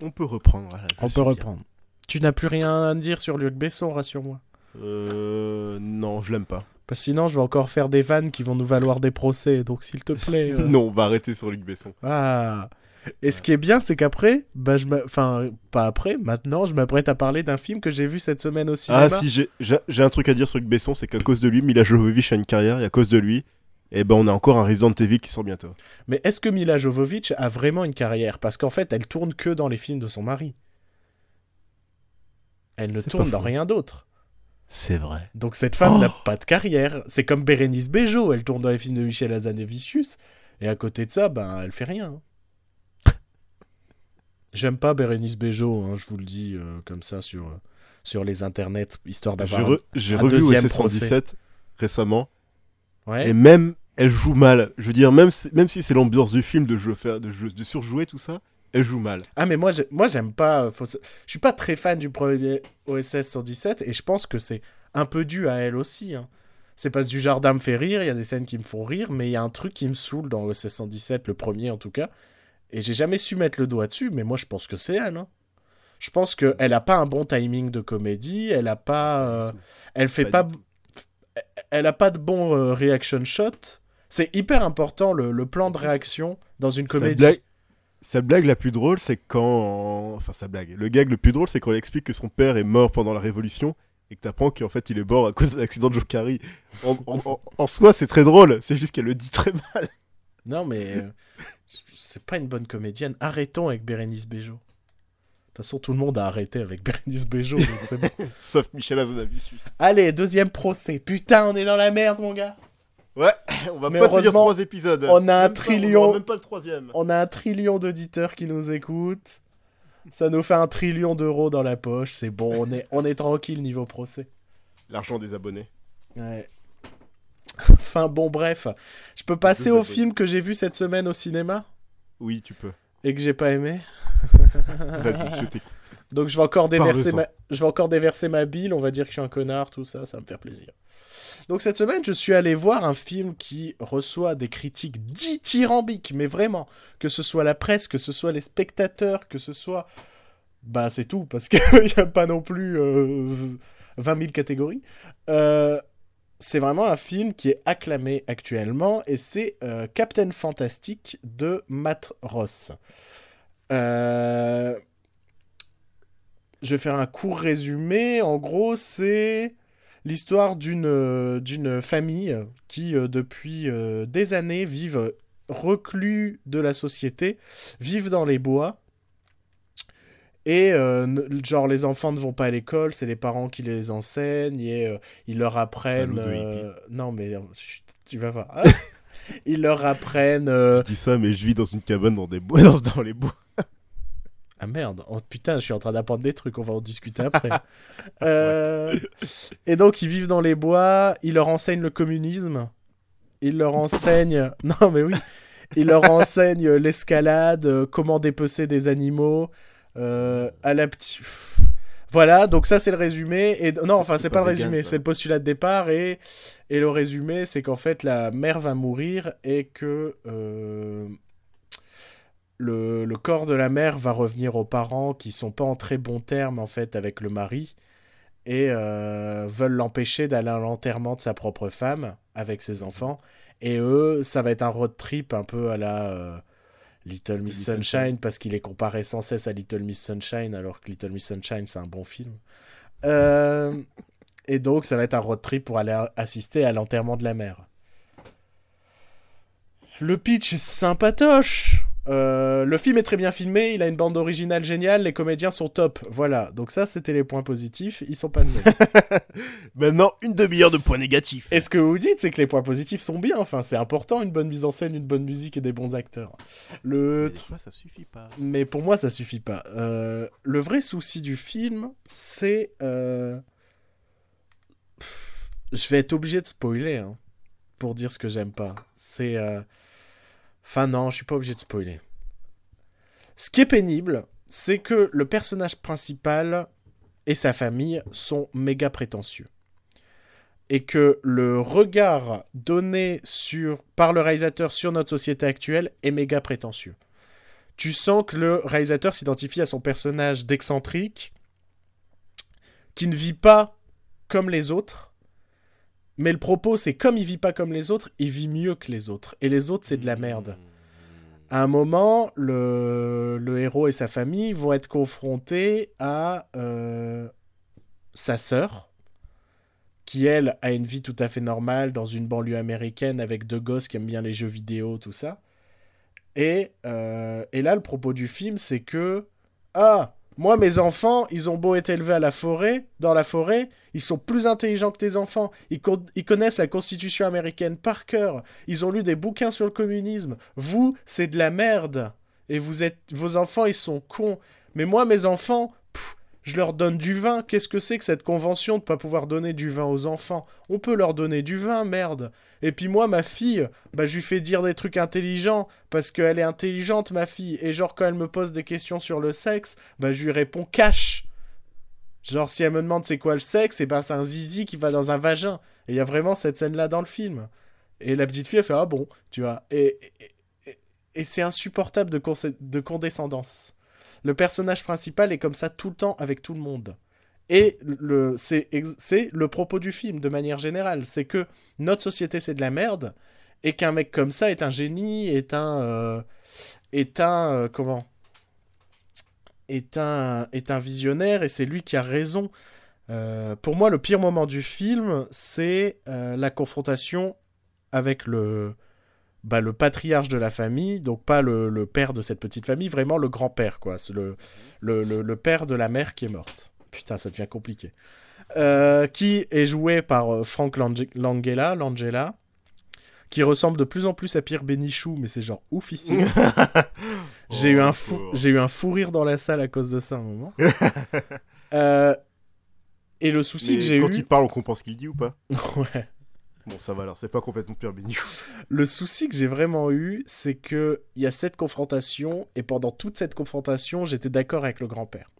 On peut reprendre. voilà, On peut bien. reprendre. Tu n'as plus rien à dire sur Luc Besson, rassure-moi. Euh, non, je l'aime pas. Parce que sinon, je vais encore faire des vannes qui vont nous valoir des procès, donc s'il te plaît. [laughs] euh. non, on va arrêter sur Luc Besson. Ah. Et ce qui est bien, c'est qu'après, bah, je enfin, pas après, maintenant, je m'apprête à parler d'un film que j'ai vu cette semaine au cinéma. Ah si, j'ai- un truc à dire sur Luc Besson, c'est qu'à cause de lui, Mila Jovovich a une carrière, et à cause de lui, eh ben on a encore un Resident Evil qui sort bientôt. Mais est-ce que Mila Jovovich a vraiment une carrière? Parce qu'en fait, elle tourne que dans les films de son mari. Elle ne tourne dans rien d'autre. C'est vrai. Donc cette femme Oh. n'a pas de carrière. C'est comme Bérénice Bejo, elle tourne dans les films de Michel Hazanavicius, et à côté de ça, ben, elle fait rien. J'aime pas Bérénice Bejo, hein, je vous le dis euh, comme ça sur, euh, sur les internets, histoire J'ai d'avoir... re- j'ai un revu OSS 117 récemment, Ouais. et même elle joue mal. Je veux dire, même si, même si c'est l'ambiance du film de, jeu, de, jeu- de surjouer tout ça, elle joue mal. Ah mais moi j'ai- moi j'aime pas euh, faut je suis pas très fan du premier OSS 117 et je pense que c'est un peu dû à elle aussi hein. C'est parce que du jardin me fait rire, il y a des scènes qui me font rire, mais il y a un truc qui me saoule dans OSS 117, le premier en tout cas. Et j'ai jamais su mettre le doigt dessus, mais moi je pense que c'est elle. hein. Je pense qu'elle a pas un bon timing de comédie, elle a pas. euh, elle fait Pas Elle a pas de bon euh, reaction shot. C'est hyper important le, le plan de réaction dans une Sa comédie. blague, sa blague la plus drôle, c'est quand. Enfin, sa blague. Le gag le plus drôle, c'est quand elle explique que son père est mort pendant la Révolution et que t'apprends qu'en fait il est mort à cause de l'accident de. En, en- en- en soi, c'est très drôle, c'est juste qu'elle le dit très mal. Non, mais euh, c'est pas une bonne comédienne. Arrêtons avec Bérénice Bejo. De toute façon, tout le monde a arrêté avec Bérénice Bejo, donc c'est bon. [laughs] Sauf Michel Hazanavicius. Allez, deuxième procès. Putain, on est dans la merde, mon gars. Ouais, [laughs] on va Mais pas te dire heureusement, trois épisodes. on a un Même pas- trillion. on aura même pas le troisième. On a un trillion d'auditeurs qui nous écoutent. Ça nous fait un trillion d'euros dans la poche. C'est bon, on est, on est tranquille niveau procès. L'argent des abonnés. Ouais. Enfin, bon, bref. Je peux passer au film que j'ai vu cette semaine au cinéma Oui, tu peux. et que j'ai pas aimé. [laughs] Vas-y, je t'écoute. Donc je vais encore déverser ma... je vais encore déverser ma bile, on va dire que je suis un connard, tout ça, ça va me faire plaisir. Donc cette semaine, je suis allé voir un film qui reçoit des critiques dithyrambiques, mais vraiment, que ce soit la presse, que ce soit les spectateurs, que ce soit... Bah c'est tout, parce qu'il [laughs] n'y a pas non plus euh, 20 000 catégories. Euh, c'est vraiment un film qui est acclamé actuellement, et c'est euh, Captain Fantastic de Matt Ross. Euh, je vais faire un court résumé. En gros, c'est l'histoire d'une euh, d'une famille qui, depuis des années, vivent reclus de la société, vivent dans les bois. Et euh, genre les enfants ne vont pas à l'école, c'est les parents qui les enseignent et euh, ils leur apprennent. Euh, Non mais tu vas voir. [laughs] ils leur apprennent. Je dis ça, mais je vis dans une cabane dans des bois, [laughs] dans, dans les bois. Ah merde, oh, putain, je suis en train d'apprendre des trucs, on va en discuter après. [laughs] Et donc, ils vivent dans les bois, ils leur enseignent le communisme, ils leur enseignent... Non, mais oui, ils leur enseignent l'escalade, comment dépecer des animaux, à la petite... Voilà, donc ça c'est le résumé. Et non, enfin c'est pas pas, le résumé, c'est le postulat de départ. Et, et le résumé, c'est qu'en fait la mère va mourir et que euh, le, le corps de la mère va revenir aux parents qui sont pas en très bons termes en fait avec le mari et euh, veulent l'empêcher d'aller à l'enterrement de sa propre femme avec ses enfants. Et eux, ça va être un road trip un peu à la euh, Little Miss Sunshine, Sunshine. parce qu'il est comparé sans cesse à Little Miss Sunshine alors que Little Miss Sunshine c'est un bon film. [laughs] Euh, et donc ça va être un road trip pour aller assister à l'enterrement de la mère. Le pitch est sympatoche. Euh, le film est très bien filmé, il a une bande originale géniale, les comédiens sont top. Voilà, donc ça c'était les points positifs, ils sont passés. [laughs] Maintenant, une demi-heure de points négatifs. Et ce que vous dites, c'est que les points positifs sont bien. Enfin, c'est important, une bonne mise en scène, une bonne musique et des bons acteurs. Le Mais tr- toi, ça suffit pas. Mais pour moi, ça suffit pas. Euh, le vrai souci du film, c'est. euh, Je vais être obligé de spoiler hein, pour dire ce que j'aime pas. C'est. Enfin, non, je suis pas obligé de spoiler. Ce qui est pénible, c'est que le personnage principal et sa famille sont méga prétentieux. Et que le regard donné sur, par le réalisateur sur notre société actuelle est méga prétentieux. Tu sens que le réalisateur s'identifie à son personnage d'excentrique, qui ne vit pas comme les autres, mais le propos c'est comme il vit pas comme les autres, il vit mieux que les autres. Et les autres c'est de la merde. À un moment, le, le héros et sa famille vont être confrontés à euh, sa sœur, qui elle a une vie tout à fait normale dans une banlieue américaine avec deux gosses qui aiment bien les jeux vidéo, tout ça. Et, euh, et là, le propos du film, c'est que ah, moi, mes enfants, ils ont beau être élevés à la forêt, dans la forêt, ils sont plus intelligents que tes enfants. Ils, connaissent la Constitution américaine par cœur. Ils ont lu des bouquins sur le communisme. Vous, c'est de la merde. Et vous êtes, vos enfants, ils sont cons. Mais moi, mes enfants, je leur donne du vin. Qu'est-ce que c'est que cette convention de pas pouvoir donner du vin aux enfants? On peut leur donner du vin, merde. Et puis moi, ma fille, bah, je lui fais dire des trucs intelligents parce qu'elle est intelligente, ma fille. Et genre, quand elle me pose des questions sur le sexe, bah, je lui réponds cash. Genre, si elle me demande c'est quoi le sexe, et eh ben c'est un zizi qui va dans un vagin. Et il y a vraiment cette scène-là dans le film. Et la petite fille, elle fait Ah bon, tu vois. Et, et, c'est insupportable de condescendance. Le personnage principal est comme ça tout le temps avec tout le monde. Et le, c'est, le propos du film, de manière générale. C'est que notre société, c'est de la merde, et qu'un mec comme ça est un génie, est un... Euh, est un... Euh, comment? Est un, est un visionnaire, et c'est lui qui a raison. Euh, pour moi, le pire moment du film, c'est la confrontation avec le, bah, le patriarche de la famille, donc pas le, père de cette petite famille, vraiment le grand-père, quoi. C'est le, le, père de la mère qui est morte. Putain, ça devient compliqué. Euh, qui est joué par euh, Frank Langella, Langella, qui ressemble de plus en plus à Pierre Bénichou, mais c'est genre ouf ici. [laughs] j'ai eu un fou, j'ai eu un fou rire dans la salle à cause de ça un moment. [laughs] Euh, et le souci que j'ai eu. Quand il parle, on comprend ce qu'il dit ou pas? [laughs] Ouais. Bon, ça va alors, c'est pas complètement Bénichou. [laughs] Le souci que j'ai vraiment eu, c'est que il y a cette confrontation, et pendant toute cette confrontation, j'étais d'accord avec le grand-père.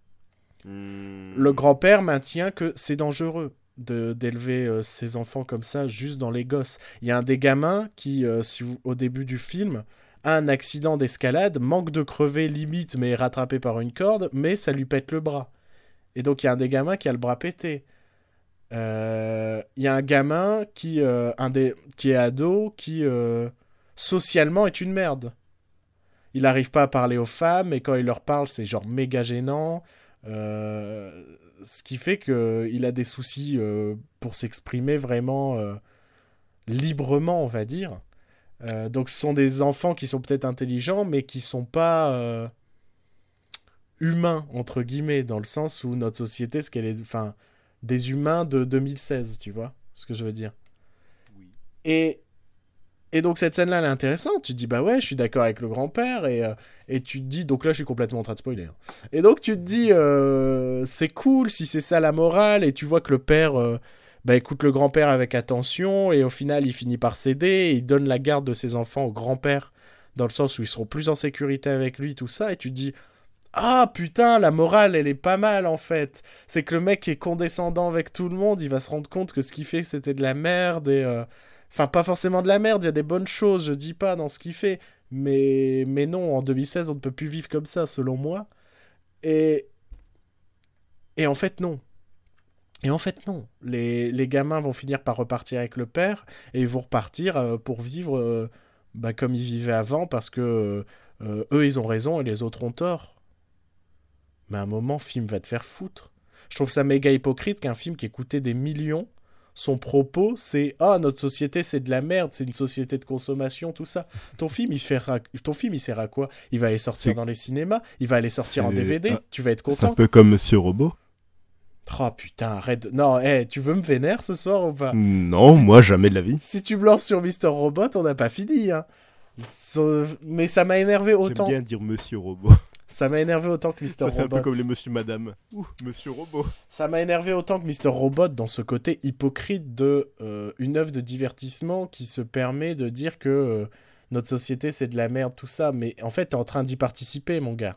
Hmm. Le grand-père maintient que c'est dangereux d'élever euh, ses enfants comme ça, juste dans les gosses. Il y a un des gamins qui, euh, si vous, au début du film, a un accident d'escalade, manque de crever limite, mais est rattrapé par une corde, mais ça lui pète le bras. Et donc il y a un des gamins qui a le bras pété. Il euh, y a un gamin qui, euh, un des, qui est ado qui euh, socialement est une merde. Il n'arrive pas à parler aux femmes et quand il leur parle, c'est genre méga gênant. ce qui fait qu'il a des soucis pour s'exprimer vraiment librement, on va dire. donc ce sont des enfants qui sont peut-être intelligents, mais qui sont pas humains, entre guillemets, dans le sens où notre société, ce qu'elle est. des humains de 2016, tu vois ce que je veux dire. Oui. Et, et donc cette scène-là, elle est intéressante. Tu te dis, bah ouais, je suis d'accord avec le grand-père. Et, euh, et tu te dis, donc là, je suis complètement en train de spoiler. Hein. Et donc tu te dis, euh, c'est cool si c'est ça la morale. Et tu vois que le père, euh, bah écoute le grand-père avec attention. Et au final, il finit par céder. Et il donne la garde de ses enfants au grand-père. Dans le sens où ils seront plus en sécurité avec lui, tout ça. Et tu te dis, ah putain, la morale, elle est pas mal en fait. C'est que le mec est condescendant avec tout le monde, il va se rendre compte que ce qu'il fait, c'était de la merde et. Euh, enfin, pas forcément de la merde, il y a des bonnes choses, je dis pas dans ce qu'il fait. Mais, mais non, en 2016, on ne peut plus vivre comme ça, selon moi. Et. Et en fait, non. Et en fait, non. Les, les gamins vont finir par repartir avec le père et ils vont repartir euh, pour vivre euh, bah, comme ils vivaient avant parce que eux, ils ont raison et les autres ont tort. Mais à un moment, film va te faire foutre. Je trouve ça méga hypocrite qu'un film qui coûtait des millions, son propos, c'est Ah, notre société, c'est de la merde, c'est une société de consommation, tout ça. Ton film, il, fait Ton film, il sert à quoi? Il va aller sortir dans les cinémas, il va aller sortir en DVD, tu vas être content. C'est un peu comme Monsieur Robot. Oh putain, arrête. Non, hey, tu veux me vénère ce soir ou pas? Non, moi jamais de la vie. Si tu me lances sur Mister Robot, on n'a pas fini. Hein. Mais ça m'a énervé autant. J'aime bien dire Monsieur Robot. Ça m'a énervé autant que Mister Robot. Ça fait un peu comme les Monsieur Madame. Ouh, Monsieur Robot. Ça m'a énervé autant que Mister Robot dans ce côté hypocrite de euh, une œuvre de divertissement qui se permet de dire que euh, notre société c'est de la merde, tout ça. Mais en fait, t'es en train d'y participer, mon gars.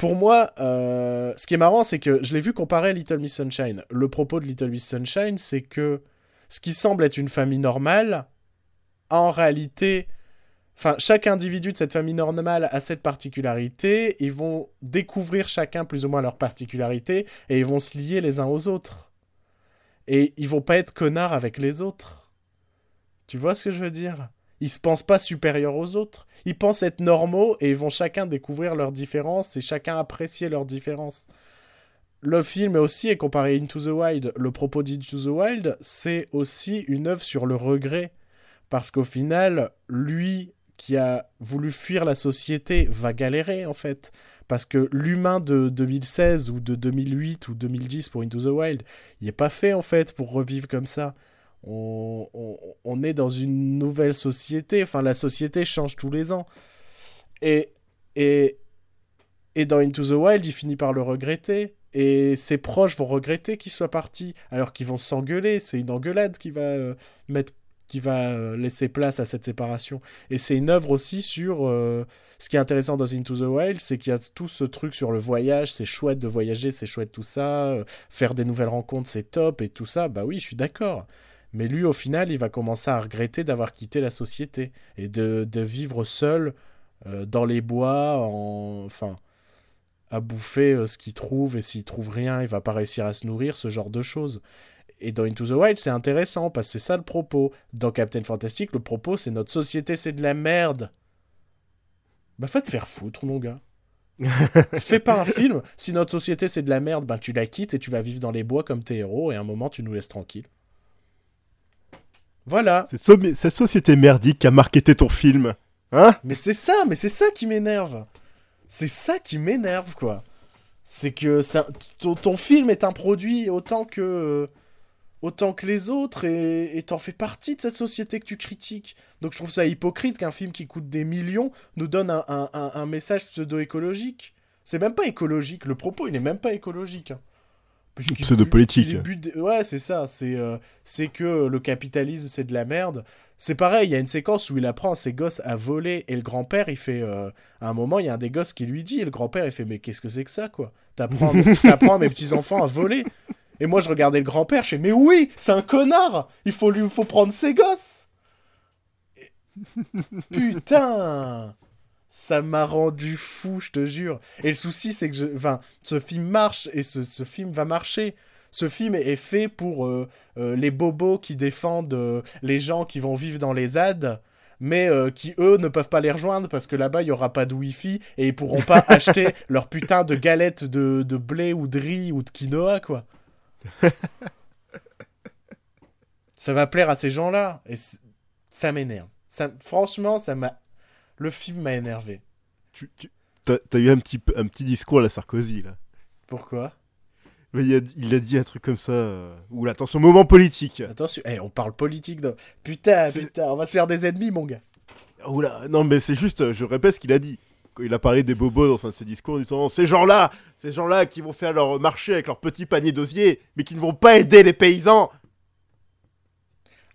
pour moi, euh, ce qui est marrant, c'est que je l'ai vu comparer à Little Miss Sunshine. Le propos de Little Miss Sunshine, c'est que ce qui semble être une famille normale, en réalité, enfin, chaque individu de cette famille normale a cette particularité. Ils vont découvrir chacun plus ou moins leur particularité et ils vont se lier les uns aux autres. Et ils vont pas être connards avec les autres. Tu vois ce que je veux dire? Ils se pensent pas supérieurs aux autres. Ils pensent être normaux et ils vont chacun découvrir leurs différences et chacun apprécier leurs différences. Le film aussi est comparé à Into the Wild. Le propos d'Into the Wild, c'est aussi une œuvre sur le regret. Parce qu'au final, lui qui a voulu fuir la société va galérer en fait. Parce que l'humain de 2016 ou de 2008 ou 2010 pour Into the Wild, il n'est pas fait en fait pour revivre comme ça. On, on, on, est dans une nouvelle société. Enfin, la société change tous les ans. Et, et, et dans Into the Wild, il finit par le regretter. Et ses proches vont regretter qu'il soit parti, alors qu'ils vont s'engueuler. C'est une engueulade qui va euh, mettre qui va euh, laisser place à cette séparation. Et c'est une œuvre aussi sur... Euh, ce qui est intéressant dans Into the Wild, c'est qu'il y a tout ce truc sur le voyage, c'est chouette de voyager, c'est chouette tout ça, euh, faire des nouvelles rencontres, c'est top, et tout ça, bah oui, je suis d'accord. Mais lui, au final, il va commencer à regretter d'avoir quitté la société, et de, de vivre seul dans les bois, en... enfin à bouffer ce qu'il trouve, et s'il trouve rien, il va pas réussir à se nourrir, ce genre de choses. Et dans Into the Wild, c'est intéressant, parce que c'est ça le propos. Dans Captain Fantastic, le propos, c'est notre société, c'est de la merde. Bah, va te faire foutre, mon gars. [laughs] Fais pas un film. Si notre société, c'est de la merde, ben tu la quittes et tu vas vivre dans les bois comme tes héros, et à un moment, tu nous laisses tranquille. Voilà. Cette, so cette société merdique qui a marketé ton film. Hein? Mais c'est ça, mais c'est ça qui m'énerve. C'est ça qui m'énerve, quoi. C'est que ça, ton, ton, film est un produit autant que, autant que les autres et t'en fais partie de cette société que tu critiques. Donc je trouve ça hypocrite qu'un film qui coûte des millions nous donne un, un, un, un message pseudo-écologique. C'est même pas écologique, le propos il est même pas écologique. Hein. Pseudo-politique. Ouais, c'est ça, c'est euh, que le capitalisme c'est de la merde. C'est pareil, il y a une séquence où il apprend à ses gosses à voler et le grand-père il fait. Euh, à un moment, il y a un des gosses qui lui dit et le grand-père il fait Mais qu'est-ce que c'est que ça quoi? T'apprends à mes [laughs] petits-enfants à voler et moi, je regardais le grand-père, je fais, mais oui, c'est un connard Il faut lui faut prendre ses gosses et... Putain Ça m'a rendu fou, je te jure. Et le souci, c'est que je... enfin, ce film marche et ce, ce film va marcher. Ce film est fait pour euh, euh, les bobos qui défendent euh, les gens qui vont vivre dans les ZAD mais qui eux ne peuvent pas les rejoindre parce que là-bas il y aura pas de wifi et ils pourront pas [laughs] acheter leur putain de galettes de, de blé ou de riz ou de quinoa quoi. [laughs] ça va plaire à ces gens-là. Et ça m'énerve. Ça, franchement, ça m'a. Le film m'a énervé. Tu, tu as, eu un petit, un petit discours à la Sarkozy, là. Pourquoi? Mais il a, il a, dit un truc comme ça. Euh... Oula, attention, moment politique. Attention, hey, on parle politique. De... Putain, putain, on va se faire des ennemis, mon gars. Oula, non, mais c'est juste, je répète ce qu'il a dit il a parlé des bobos dans un de ses discours en disant ces gens-là, ces gens-là qui vont faire leur marché avec leur petit panier d'osier, mais qui ne vont pas aider les paysans.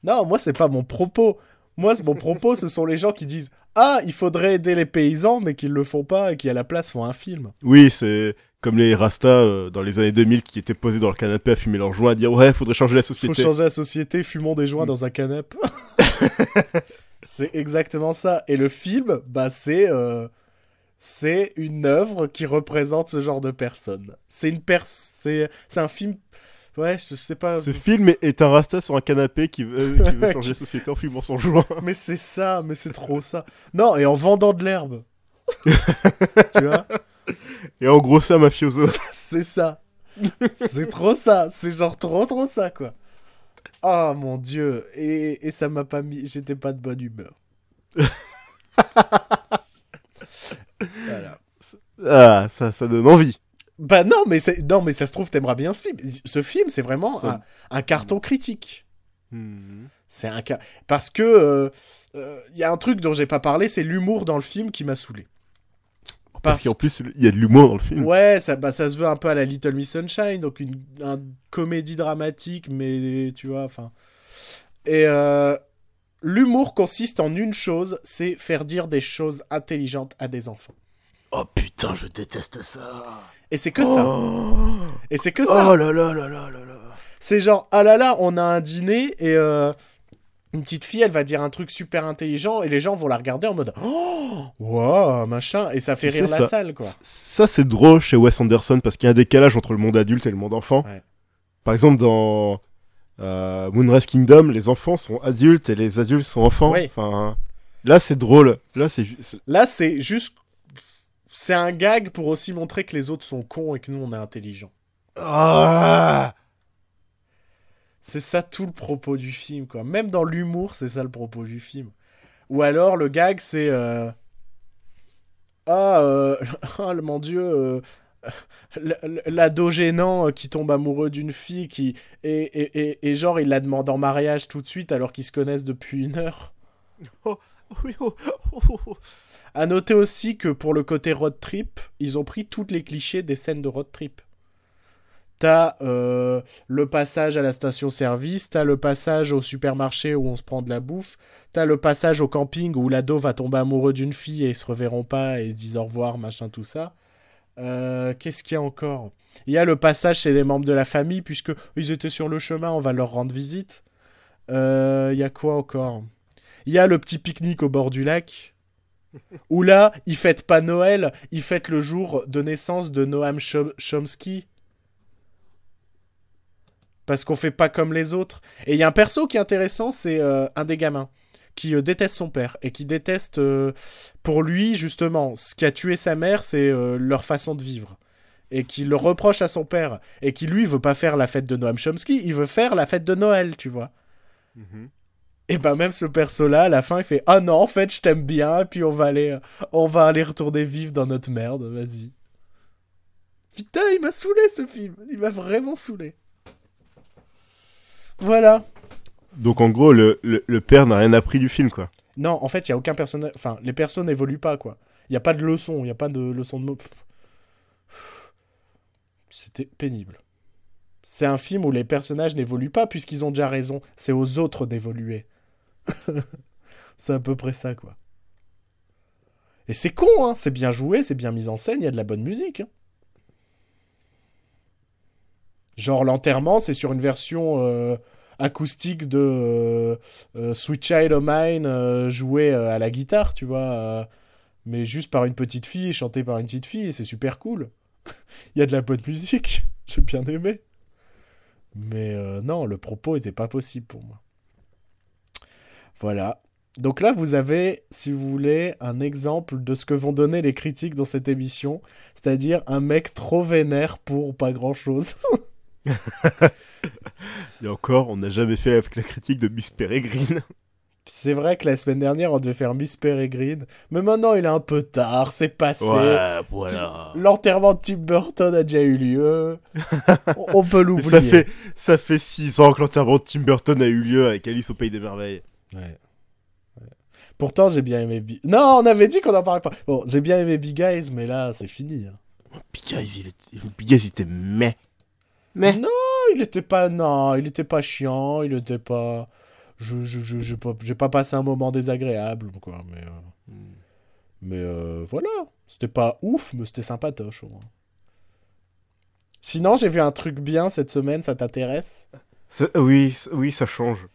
Non, moi c'est pas mon propos. Moi, mon propos, ce sont les gens qui disent Ah, il faudrait aider les paysans, mais qui ne le font pas et qui à la place font un film. Oui, c'est comme les Rastas euh, dans les années 2000 qui étaient posés dans le canapé à fumer leurs joints, à dire Ouais, faudrait changer la société. Faut changer la société, fumons des joints mm. dans un canapé. [laughs] c'est exactement ça. Et le film, bah, c'est. Euh c'est une œuvre qui représente ce genre de personne. C'est une pers c'est c'est un film Ouais, je sais pas. Ce film est un rasta sur un canapé qui veut, qui veut [laughs] changer la société en fumant son joint. [laughs] Mais c'est ça, mais c'est trop ça. Non, et en vendant de l'herbe. [laughs] tu vois? Et en gros, ça, mafioso. c'est ça. C'est trop ça. C'est genre trop, trop ça, quoi. Oh mon dieu. Et, et ça m'a pas mis. J'étais pas de bonne humeur. Voilà. Ah, ça, ça donne envie. Bah non, mais, non, mais ça se trouve, t'aimeras bien ce film. Ce film, c'est vraiment un, un, carton critique. Hmm. C'est un cas. Parce que il euh, euh, y a un truc dont j'ai pas parlé, c'est l'humour dans le film qui m'a saoulé. Parce, qu'en plus, il y a de l'humour dans le film. Ouais, ça, bah, ça se veut un peu à la Little Miss Sunshine, donc une, comédie dramatique, mais tu vois, enfin. Et euh, l'humour consiste en une chose, c'est faire dire des choses intelligentes à des enfants. Oh putain, je déteste ça. Et c'est que ça. Oh, Et c'est que ça. Oh là là là là là là. C'est genre, ah là là, on a un dîner et euh, une petite fille, elle va dire un truc super intelligent et les gens vont la regarder en mode Oh, wow, machin. Et ça fait rire la salle, quoi. Ça, c'est drôle chez Wes Anderson parce qu'il y a un décalage entre le monde adulte et le monde enfant. Ouais. Par exemple, dans euh, Moonrise Kingdom, les enfants sont adultes et les adultes sont enfants. Enfin, là, c'est drôle. Là, c'est Là, c'est juste. C'est un gag pour aussi montrer que les autres sont cons et que nous, on est intelligents. Ah C'est ça tout le propos du film, quoi. Même dans l'humour, c'est ça le propos du film. Ou alors, le gag, c'est. euh, Ah, euh... ah, [laughs] mon dieu. L'ado gênant euh, qui tombe amoureux d'une fille qui. Et, et, et, et genre, il la demande en mariage tout de suite alors qu'ils se connaissent depuis une heure. Oh, oh, oh, oh. À noter aussi que pour le côté road trip, ils ont pris toutes les clichés des scènes de road trip. T'as euh, le passage à la station-service, t'as le passage au supermarché où on se prend de la bouffe, t'as le passage au camping où l'ado va tomber amoureux d'une fille et ils se reverront pas et ils se disent au revoir, machin, tout ça. Euh, Qu'est-ce qu'il y a encore? Il y a le passage chez des membres de la famille, puisque ils étaient sur le chemin, on va leur rendre visite. Euh, Il y a quoi encore? Il y a le petit pique-nique au bord du lac. Où là, ils fêtent pas Noël, ils fêtent le jour de naissance de Noam Chom- Chomsky. Parce qu'on fait pas comme les autres. Et il y a un perso qui est intéressant, c'est euh, un des gamins qui euh, déteste son père et qui déteste, euh, pour lui justement, ce qui a tué sa mère, c'est euh, leur façon de vivre. Et qui le reproche à son père. Et qui lui veut pas faire la fête de Noam Chomsky, il veut faire la fête de Noël, tu vois. Mhm. Et bah même ce perso-là, à la fin, il fait « Ah non, en fait, je t'aime bien, et puis on va aller, on va aller retourner vivre dans notre merde, vas-y. » Putain, il m'a saoulé, ce film. Il m'a vraiment saoulé. Voilà. Donc, en gros, le, père n'a rien appris du film, quoi. Non, en fait, il y a aucun personnage... Enfin, les persos n'évoluent pas, quoi. Il n'y a pas de leçon, il n'y a pas de leçon de mots. C'était pénible. C'est un film où les personnages n'évoluent pas puisqu'ils ont déjà raison. C'est aux autres d'évoluer. [laughs] c'est à peu près ça, quoi. Et c'est con, hein. C'est bien joué, c'est bien mis en scène, il y a de la bonne musique. hein. Genre l'enterrement, c'est sur une version euh, acoustique de euh, euh, Sweet Child O' Mine euh, jouée euh, à la guitare, tu vois. mais juste par une petite fille, chantée par une petite fille, c'est super cool. [laughs] Il y a de la bonne musique, [laughs] j'ai bien aimé. Mais non, le propos était pas possible pour moi. Voilà. Donc là, vous avez, si vous voulez, un exemple de ce que vont donner les critiques dans cette émission, c'est-à-dire un mec trop vénère pour pas grand-chose. [laughs] Et encore, on n'a jamais fait avec la critique de Miss Peregrine. C'est vrai que la semaine dernière, on devait faire Miss Peregrine, mais maintenant, il est un peu tard, c'est passé. Ouais, voilà. L'enterrement de Tim Burton a déjà eu lieu. [laughs] on peut l'oublier. ça fait, ça fait 6 ans que l'enterrement de Tim Burton a eu lieu avec Alice au Pays des Merveilles. Ouais. Ouais. Pourtant, j'ai bien aimé. Bi- Non, on avait dit qu'on en parlait pas. Bon, j'ai bien aimé Big Eyes, mais là, c'est fini. hein. Big Eyes, il était, Big Eyes, il était mais. Mais. Non, il était pas. Non, il était pas chiant. Il était pas. Je, je, je, j'ai pas, j'ai pas passé un moment désagréable, quoi. Mais, euh, mais euh, voilà. C'était pas ouf, mais c'était sympatoche au moins. Sinon, j'ai vu un truc bien cette semaine. Ça t'intéresse? Oui, ça- oui, ça change.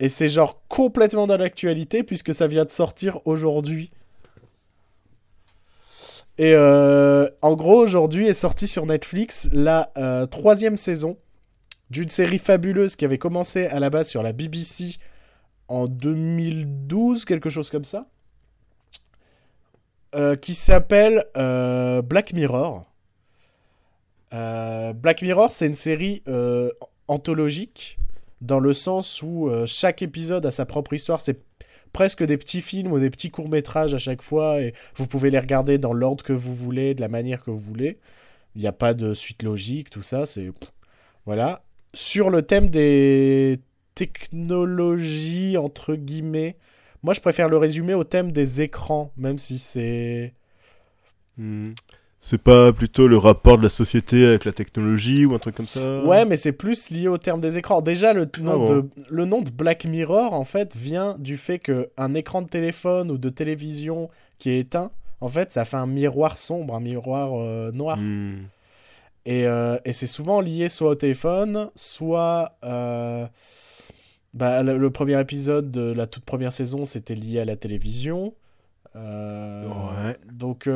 Et c'est genre complètement dans l'actualité puisque ça vient de sortir aujourd'hui. Et euh, en gros, aujourd'hui est sortie sur Netflix la euh, troisième saison d'une série fabuleuse qui avait commencé à la base sur la BBC en 2012, quelque chose comme ça, euh, qui s'appelle euh, Black Mirror. Euh, Black Mirror, c'est une série anthologique dans le sens où chaque épisode a sa propre histoire. C'est presque des petits films ou des petits courts-métrages à chaque fois et vous pouvez les regarder dans l'ordre que vous voulez, de la manière que vous voulez. Il n'y a pas de suite logique, tout ça, c'est... Voilà. Sur le thème des technologies, entre guillemets, moi je préfère le résumer au thème des écrans, même si c'est... Hmm. C'est pas plutôt le rapport de la société avec la technologie ou un truc comme ça Ouais, mais c'est plus lié au terme des écrans. Déjà, le nom, bon de, le nom de Black Mirror, en fait, vient du fait qu'un écran de téléphone ou de télévision qui est éteint, en fait, ça fait un miroir sombre, un miroir euh, noir. Hmm. Et, euh, et c'est souvent lié soit au téléphone, soit... euh, bah, le, le premier épisode de la toute première saison, c'était lié à la télévision. Euh, Ouais. Donc,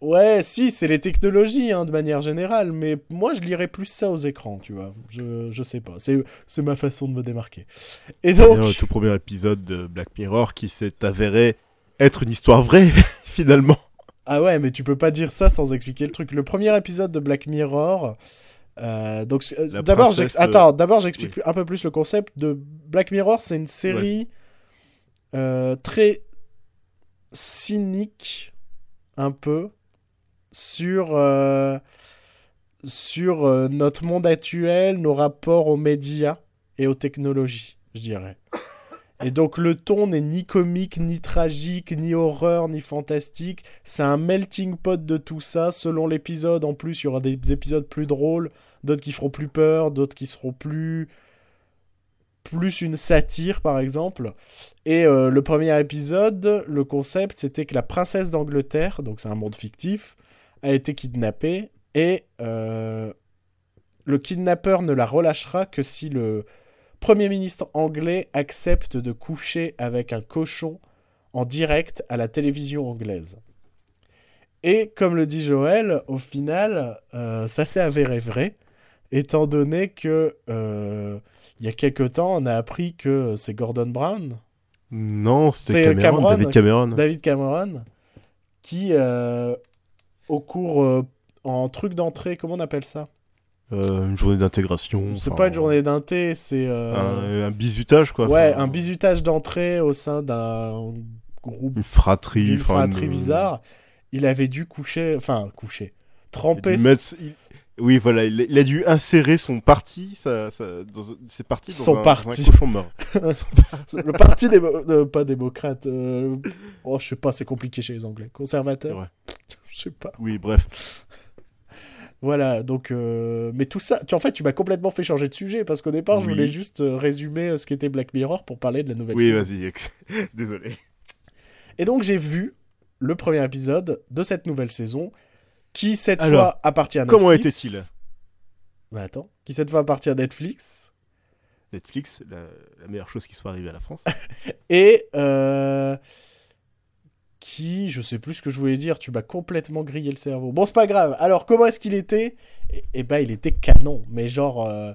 ouais, si, c'est les technologies, hein, de manière générale, mais moi, je lirais plus ça aux écrans, tu vois. Je, je sais pas, c'est c'est ma façon de me démarquer. Et donc... le tout premier épisode de Black Mirror qui s'est avéré être une histoire vraie, [laughs] finalement. Ah ouais, mais tu peux pas dire ça sans expliquer le truc. Le premier épisode de Black Mirror. euh, donc euh, d'abord, princesse, euh, attends, d'abord j'explique oui. un peu plus le concept de Black Mirror. C'est une série euh, très cynique, un peu sur euh, sur notre monde actuel, nos rapports aux médias et aux technologies, je dirais. Et donc le ton n'est ni comique, ni tragique, ni horreur, ni fantastique. C'est un melting pot de tout ça. Selon l'épisode, en plus, il y aura des épisodes plus drôles, d'autres qui feront plus peur, d'autres qui seront plus plus une satire par exemple. Et euh, le premier épisode, le concept, c'était que la princesse d'Angleterre, donc c'est un monde fictif, a été kidnappée et euh, le kidnappeur ne la relâchera que si le Premier ministre anglais accepte de coucher avec un cochon en direct à la télévision anglaise. Et comme le dit Joël, au final, euh, ça s'est avéré vrai, étant donné que euh, il y a quelque temps, on a appris que c'est Gordon Brown, Non, C'est c'était Cameron, Cameron, David Cameron. David Cameron, qui, euh, au cours, en truc d'entrée, comment on appelle ça? Euh, une journée d'intégration. C'est pas une journée d'un thé, c'est... euh, Un, un bisutage, quoi. ouais, enfin, un bisutage d'entrée au sein d'un groupe Une fratrie. enfin, fratrie une- bizarre. Il avait dû coucher, enfin coucher, tremper. dû mettre- il- Oui, voilà, il, il a dû insérer son parti, dans, ses partis dans, Son un, parti. dans un cochon mort. [laughs] le parti démo- euh, pas démocrate. euh, Oh, je sais pas, c'est compliqué chez les Anglais. Conservateur? Ouais. Je sais pas. Oui, bref. Voilà, donc, euh, mais tout ça, tu, en fait, tu m'as complètement fait changer de sujet parce qu'au départ, je Oui. voulais juste euh, résumer euh, ce qu'était Black Mirror pour parler de la nouvelle Oui, saison. vas-y, ex- [laughs] désolé. Et donc, j'ai vu le premier épisode de cette nouvelle saison qui, cette Alors, fois, appartient à comment Netflix. était-il? Bah attends, qui cette fois appartient à Netflix. Netflix, la, la meilleure chose qui soit arrivée à la France. [laughs] Et euh, qui, je sais plus ce que je voulais dire, tu m'as complètement grillé le cerveau. Bon, c'est pas grave. Alors, comment est-ce qu'il était? Eh eh ben, il était canon, mais genre euh,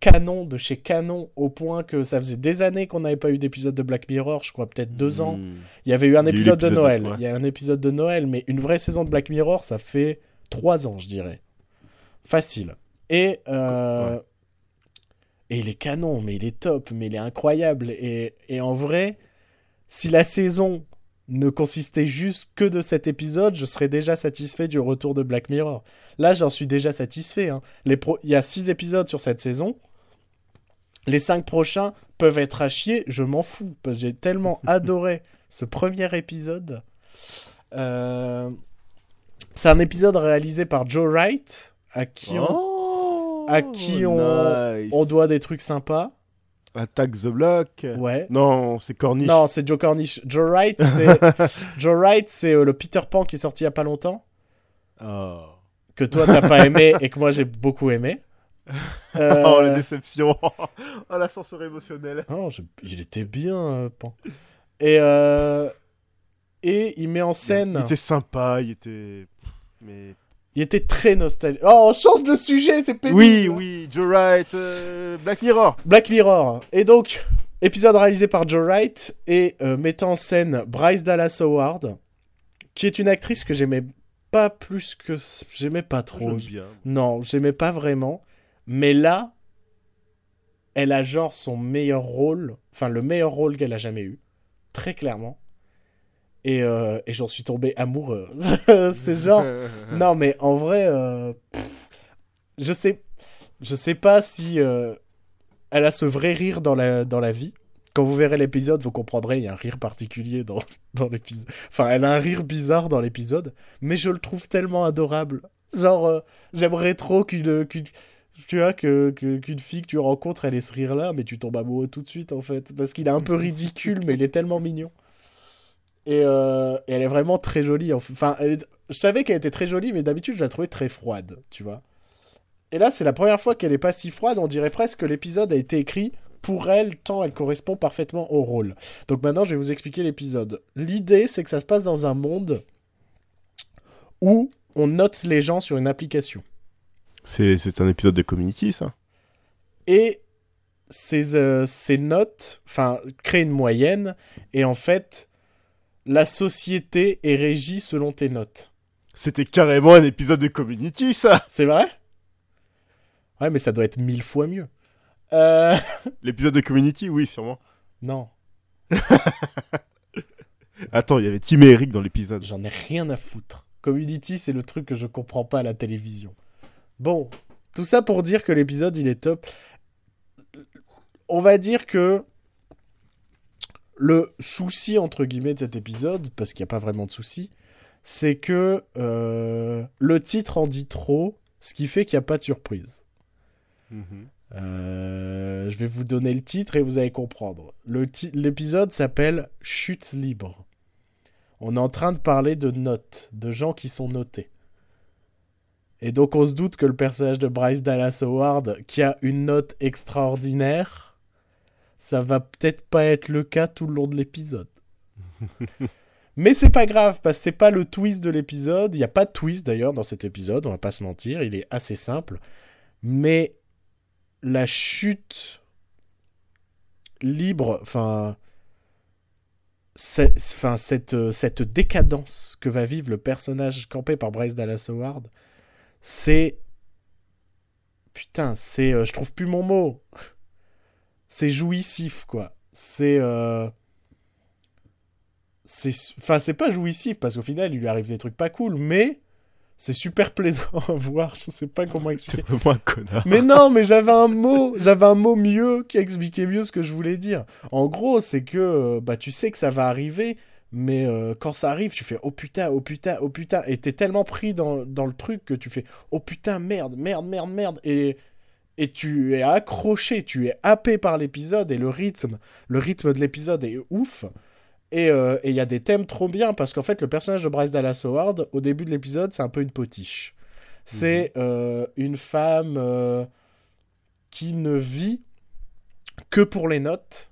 canon de chez canon, au point que ça faisait des années qu'on n'avait pas eu d'épisode de Black Mirror, je crois peut-être deux ans. Hmm. Il y avait eu un eu épisode de Noël. ouais. Il y a un épisode de Noël, mais une vraie saison de Black Mirror, ça fait trois ans, je dirais. Facile. Et, euh, Ouais. et il est canon, mais il est top, mais il est incroyable. Et, et en vrai, si la saison ne consistait juste que de cet épisode, je serais déjà satisfait du retour de Black Mirror. Là, j'en suis déjà satisfait. hein. Les pro- Il y a six épisodes sur cette saison. Les cinq prochains peuvent être à chier, je m'en fous, parce que j'ai tellement [laughs] adoré ce premier épisode. Euh, C'est un épisode réalisé par Joe Wright, à qui on, Oh, à qui on- nice. on doit des trucs sympas. Attack the Block. Ouais. Non, c'est Cornish. Non, c'est Joe Cornish. Joe Wright, c'est [laughs] Joe Wright, c'est euh, le Peter Pan qui est sorti il y a pas longtemps, Oh. que toi t'as pas aimé et que moi j'ai beaucoup aimé. [laughs] Euh, Oh, la déception. [laughs] oh, l'ascenseur émotionnel. non, je- il était bien, euh, Pan. Et euh, et il met en scène. Il était sympa, il était. Mais. Il était très nostalgique. Oh, on change de sujet, c'est pénible. Oui, oui, Joe Wright, euh, Black Mirror. Black Mirror. Et donc, épisode réalisé par Joe Wright et euh, mettant en scène Bryce Dallas Howard, qui est une actrice que j'aimais pas plus que. J'aimais pas trop. Bien. Non, j'aimais pas vraiment. Mais là, elle a genre son meilleur rôle, enfin le meilleur rôle qu'elle a jamais eu, très clairement. Et, euh, et j'en suis tombé amoureux. [laughs] C'est genre. [laughs] Non, mais en vrai, euh, pff, je sais, je sais pas si euh, elle a ce vrai rire dans la, dans la vie. Quand vous verrez l'épisode, vous comprendrez, il y a un rire particulier dans, [laughs] dans l'épisode. Enfin, elle a un rire bizarre dans l'épisode, mais je le trouve tellement adorable. Genre, j'aimerais trop qu'une, qu'une, tu vois, que, que- qu'une fille que tu rencontres, elle ait ce rire-là, mais tu tombes amoureux tout de suite, en fait. Parce qu'il est un peu ridicule, mais il est tellement mignon. Et, euh, et elle est vraiment très jolie. Enfin, elle est- je savais qu'elle était très jolie, mais d'habitude, je la trouvais très froide, tu vois. Et là, c'est la première fois qu'elle est pas si froide. On dirait presque que l'épisode a été écrit pour elle, tant elle correspond parfaitement au rôle. Donc maintenant, je vais vous expliquer l'épisode. L'idée, c'est que ça se passe dans un monde où on note les gens sur une application. C'est c'est un épisode de Community, ça? Et ces, euh, ces notes, enfin, créent une moyenne. Et en fait, la société est régie selon tes notes. C'était carrément un épisode de Community, ça C'est vrai? Ouais, mais ça doit être mille fois mieux. Euh... [laughs] L'épisode de Community, oui, sûrement. Non, [laughs] Attends, il y avait Tim et Eric dans l'épisode. j'en ai rien à foutre. Community, c'est le truc que je comprends pas à la télévision. Bon, tout ça pour dire que l'épisode, il est top. On va dire que le souci, entre guillemets, de cet épisode, parce qu'il n'y a pas vraiment de souci, c'est que euh, le titre en dit trop, ce qui fait qu'il n'y a pas de surprise. Mhm. Euh, je vais vous donner le titre et vous allez comprendre. L'épisode s'appelle Chute libre. On est en train de parler de notes, de gens qui sont notés. Et donc on se doute que le personnage de Bryce Dallas Howard, qui a une note extraordinaire, ça va peut-être pas être le cas tout le long de l'épisode. [laughs] Mais c'est pas grave, parce que c'est pas le twist de l'épisode. Il n'y a pas de twist d'ailleurs dans cet épisode, on va pas se mentir, il est assez simple. Mais la chute libre, enfin, enfin cette, euh, cette décadence que va vivre le personnage campé par Bryce Dallas Howard, c'est. Putain, c'est. euh, je trouve plus mon mot. C'est jouissif, quoi. C'est. euh, C'est. Enfin, c'est pas jouissif, parce qu'au final, il lui arrive des trucs pas cool, mais. C'est super plaisant [laughs] à voir. Je sais pas comment [laughs] expliquer. Vraiment un connard. Mais non, mais j'avais un mot, j'avais un mot mieux qui expliquait mieux ce que je voulais dire. En gros, c'est que euh, bah tu sais que ça va arriver, mais euh, quand ça arrive, tu fais oh putain, oh putain, oh putain, et t'es tellement pris dans, dans le truc que tu fais oh putain, merde, merde, merde, merde, et et tu es accroché, tu es happé par l'épisode et le rythme, le rythme de l'épisode est ouf. Et euh, et il y a des thèmes trop bien parce qu'en fait le personnage de Bryce Dallas Howard au début de l'épisode c'est un peu une potiche. C'est euh, une femme euh, qui ne vit que pour les notes,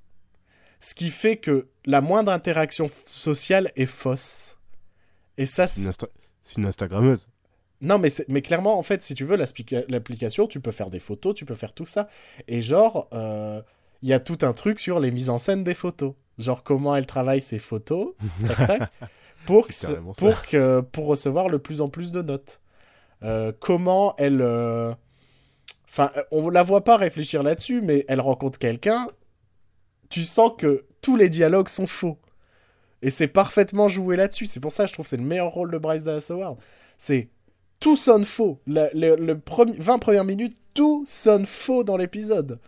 ce qui fait que la moindre interaction sociale est fausse. Et ça, C'est une, Insta- une Instagrammeuse. Non, mais, mais clairement, en fait, si tu veux l'application, tu peux faire des photos, tu peux faire tout ça. Et genre, euh, il y a tout un truc sur les mises en scène des photos. Genre, comment elle travaille ses photos, [laughs] tac, tac, pour, que- pour, que, pour recevoir le plus en plus de notes. Euh, comment elle... euh, Enfin, on la voit pas réfléchir là-dessus, mais elle rencontre quelqu'un, tu sens que tous les dialogues sont faux. Et c'est parfaitement joué là-dessus. C'est pour ça que je trouve que c'est le meilleur rôle de Bryce Dallas Howard. C'est tout sonne faux. Le, le premier- 20 premières minutes, tout sonne faux dans l'épisode.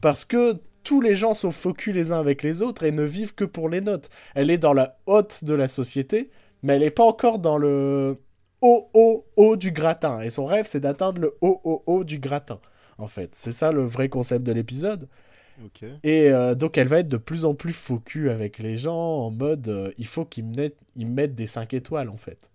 Parce que tous les gens sont focus les uns avec les autres et ne vivent que pour les notes. Elle est dans la haute de la société, mais elle n'est pas encore dans le haut, haut, haut du gratin. Et son rêve, c'est d'atteindre le haut, haut, haut du gratin. En fait, c'est ça le vrai concept de l'épisode. Et euh, donc elle va être de plus en plus focus avec les gens en mode euh, il faut qu'ils me mettent, ils me mettent des 5 étoiles en fait.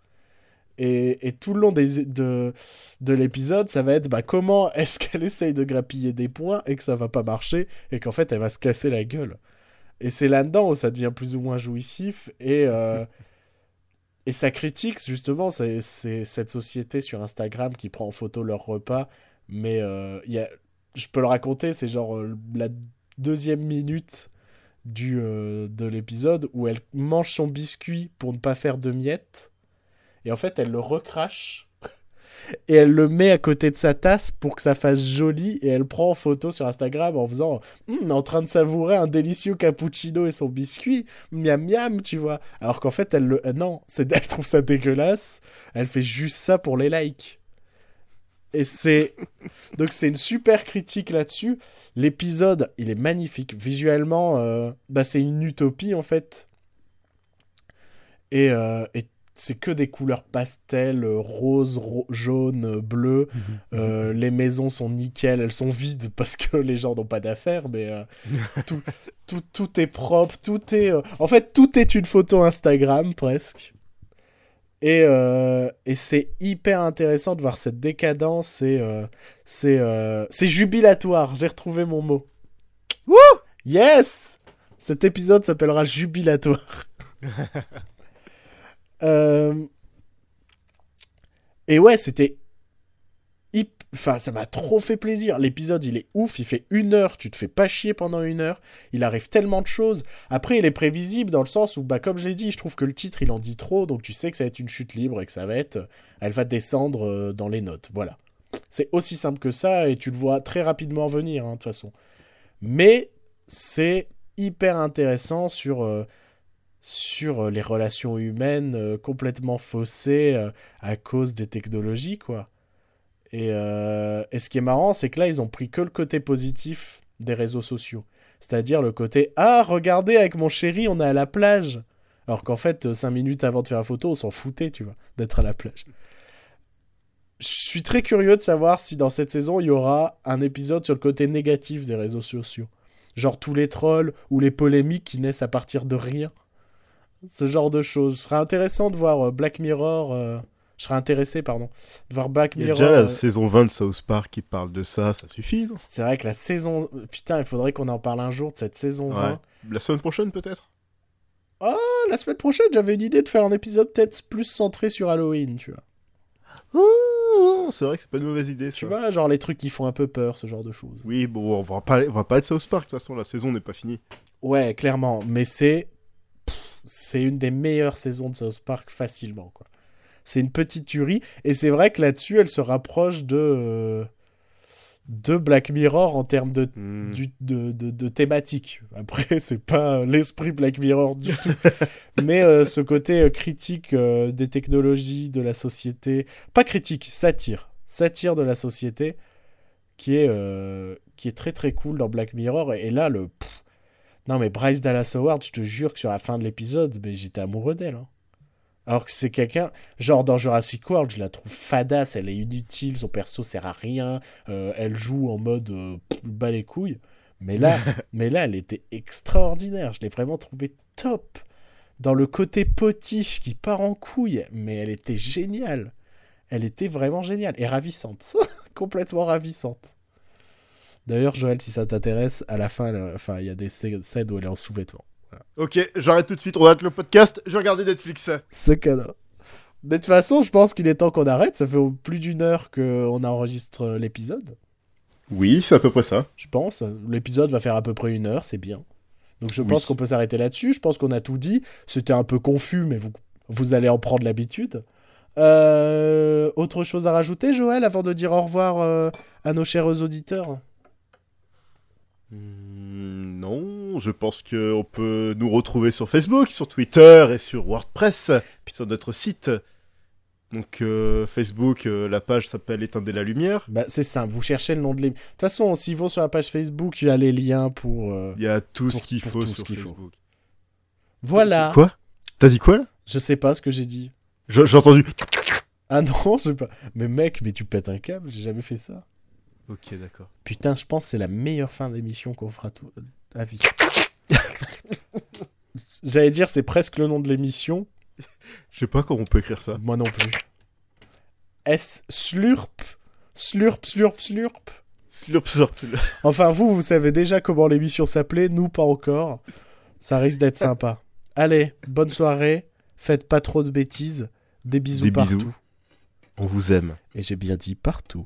Et, et tout le long des- de, de l'épisode, ça va être bah, comment est-ce [laughs] qu'elle essaye de grappiller des points et que ça va pas marcher et qu'en fait elle va se casser la gueule. Et c'est là-dedans où ça devient plus ou moins jouissif et, euh, [laughs] et ça critique justement c'est, cette société sur Instagram qui prend en photo leur repas. Mais euh, y a, je peux le raconter, c'est genre euh, la deuxième minute du, euh, de l'épisode où elle mange son biscuit pour ne pas faire de miettes. Et en fait, elle le recrache. Et elle le met à côté de sa tasse pour que ça fasse joli. Et elle prend en photo sur Instagram en faisant Hum, en train de savourer un délicieux cappuccino et son biscuit. Miam miam, tu vois. Alors qu'en fait, elle le. euh, non, c'est, [laughs] elle trouve ça dégueulasse. Elle fait juste ça pour les likes. Et c'est. Donc c'est une super critique là-dessus. L'épisode, il est magnifique. Visuellement, euh, bah, c'est une utopie en fait. Et, euh, et c'est que des couleurs pastel, euh, rose, ro- jaune, euh, bleu. Euh, les maisons sont nickel, elles sont vides [laughs] parce que les gens n'ont pas d'affaires, mais euh, [laughs] tout, tout, tout est propre, tout est... euh, En fait, tout est une photo Instagram, presque. Et, et c'est hyper intéressant de voir cette décadence, et c'est c'est jubilatoire, j'ai retrouvé mon mot. Wouh Yes Cet épisode s'appellera jubilatoire. [laughs] Euh, Et ouais, c'était Enfin, ça m'a trop fait plaisir. L'épisode, il est ouf. Il fait une heure. Tu te fais pas chier pendant une heure. Il arrive tellement de choses. Après, il est prévisible dans le sens où, bah, comme je l'ai dit, je trouve que le titre, il en dit trop. Donc, tu sais que ça va être une chute libre et que ça va être. Elle va descendre euh, dans les notes. Voilà. C'est aussi simple que ça et tu le vois très rapidement venir, hein, de toute façon. Mais c'est hyper intéressant sur. euh, sur euh, les relations humaines euh, complètement faussées euh, à cause des technologies, quoi. Et, et ce qui est marrant, c'est que là, ils ont pris que le côté positif des réseaux sociaux. C'est-à-dire le côté Ah, regardez, avec mon chéri, on est à la plage. Alors qu'en fait, cinq minutes avant de faire la photo, on s'en foutait, tu vois, [laughs] d'être à la plage. Je suis très curieux de savoir si dans cette saison, il y aura un épisode sur le côté négatif des réseaux sociaux. Genre tous les trolls ou les polémiques qui naissent à partir de rien. Ce genre de choses. Ce serait intéressant de voir euh, Black Mirror. euh, Je serais intéressé, pardon, de voir Black Il y a Mirror. déjà la euh, saison 20 de South Park qui parle de ça, ça suffit, non? C'est vrai que la saison. Putain, il faudrait qu'on en parle un jour de cette saison 20. Ouais. La semaine prochaine, peut-être? Ah, la semaine prochaine, j'avais une idée de faire un épisode peut-être plus centré sur Halloween, tu vois. Oh, C'est vrai que c'est pas une mauvaise idée, ça. Tu vois, genre les trucs qui font un peu peur, ce genre de choses. Oui, bon, on va pas, on va pas être South Park, de toute façon, la saison n'est pas finie. Ouais, clairement. Mais c'est. C'est une des meilleures saisons de South Park facilement, quoi. C'est une petite tuerie. Et c'est vrai que là-dessus, elle se rapproche de. euh, de Black Mirror en termes de Hmm. du- de, de, de thématique. Après, [laughs] c'est pas l'esprit Black Mirror du tout. [laughs] Mais euh, ce côté euh, critique euh, des technologies, de la société. Pas critique, satire. Satire de la société qui est, qui est très très cool dans Black Mirror. Et, et là, le. pff, non, mais Bryce Dallas Howard, je te jure que sur la fin de l'épisode, mais j'étais amoureux d'elle. hein. Alors que c'est quelqu'un, genre dans Jurassic World, je la trouve fadasse, elle est inutile, son perso sert à rien, euh, elle joue en mode euh, bas les couilles. Mais là, [laughs] mais là, elle était extraordinaire. Je l'ai vraiment trouvée top. Dans le côté potiche qui part en couille, mais elle était géniale. Elle était vraiment géniale et ravissante. [laughs] Complètement ravissante. D'ailleurs, Joël, si ça t'intéresse, à la fin, il y a des scè- scènes où elle est en sous-vêtements. Ok, j'arrête tout de suite, on arrête le podcast, je vais regarder Netflix. Ce cadeau. Mais de toute façon, je pense qu'il est temps qu'on arrête. Ça fait plus d'une heure qu'on enregistre euh, l'épisode. Oui, c'est à peu près ça. Je pense. L'épisode va faire à peu près une heure, c'est bien. Donc je Oui. pense qu'on peut s'arrêter là-dessus. Je pense qu'on a tout dit. C'était un peu confus, mais vous, vous allez en prendre l'habitude. Euh, autre chose à rajouter, Joël, avant de dire au revoir euh, à nos chers auditeurs? Non, je pense qu'on peut nous retrouver sur Facebook, sur Twitter et sur WordPress, puis sur notre site. Donc euh, Facebook, euh, la page s'appelle Éteindre la lumière. bah, C'est simple, vous cherchez le nom de l'émission. De toute façon, s'ils vont sur la page Facebook, il y a les liens pour... euh, Il y a tout Pour- ce qu'il faut sur ce qu'il faut. Facebook. Voilà. Quoi? T'as dit quoi là? Je sais pas ce que j'ai dit. J'ai entendu. Ah non, [laughs] je sais pas. Mais mec, mais tu pètes un câble, j'ai jamais fait ça. Ok, d'accord. Putain, je pense que c'est la meilleure fin d'émission qu'on fera tout à vie. [laughs] J'allais dire, c'est presque le nom de l'émission. Je sais pas comment on peut écrire ça. Moi non plus. S slurp Slurp, slurp, slurp. Slurp, slurp. Enfin, vous, vous savez déjà comment l'émission s'appelait, nous pas encore. Ça risque d'être sympa. Allez, bonne soirée. Faites pas trop de bêtises. Des bisous Des partout. bisous. On vous aime. Et j'ai bien dit partout.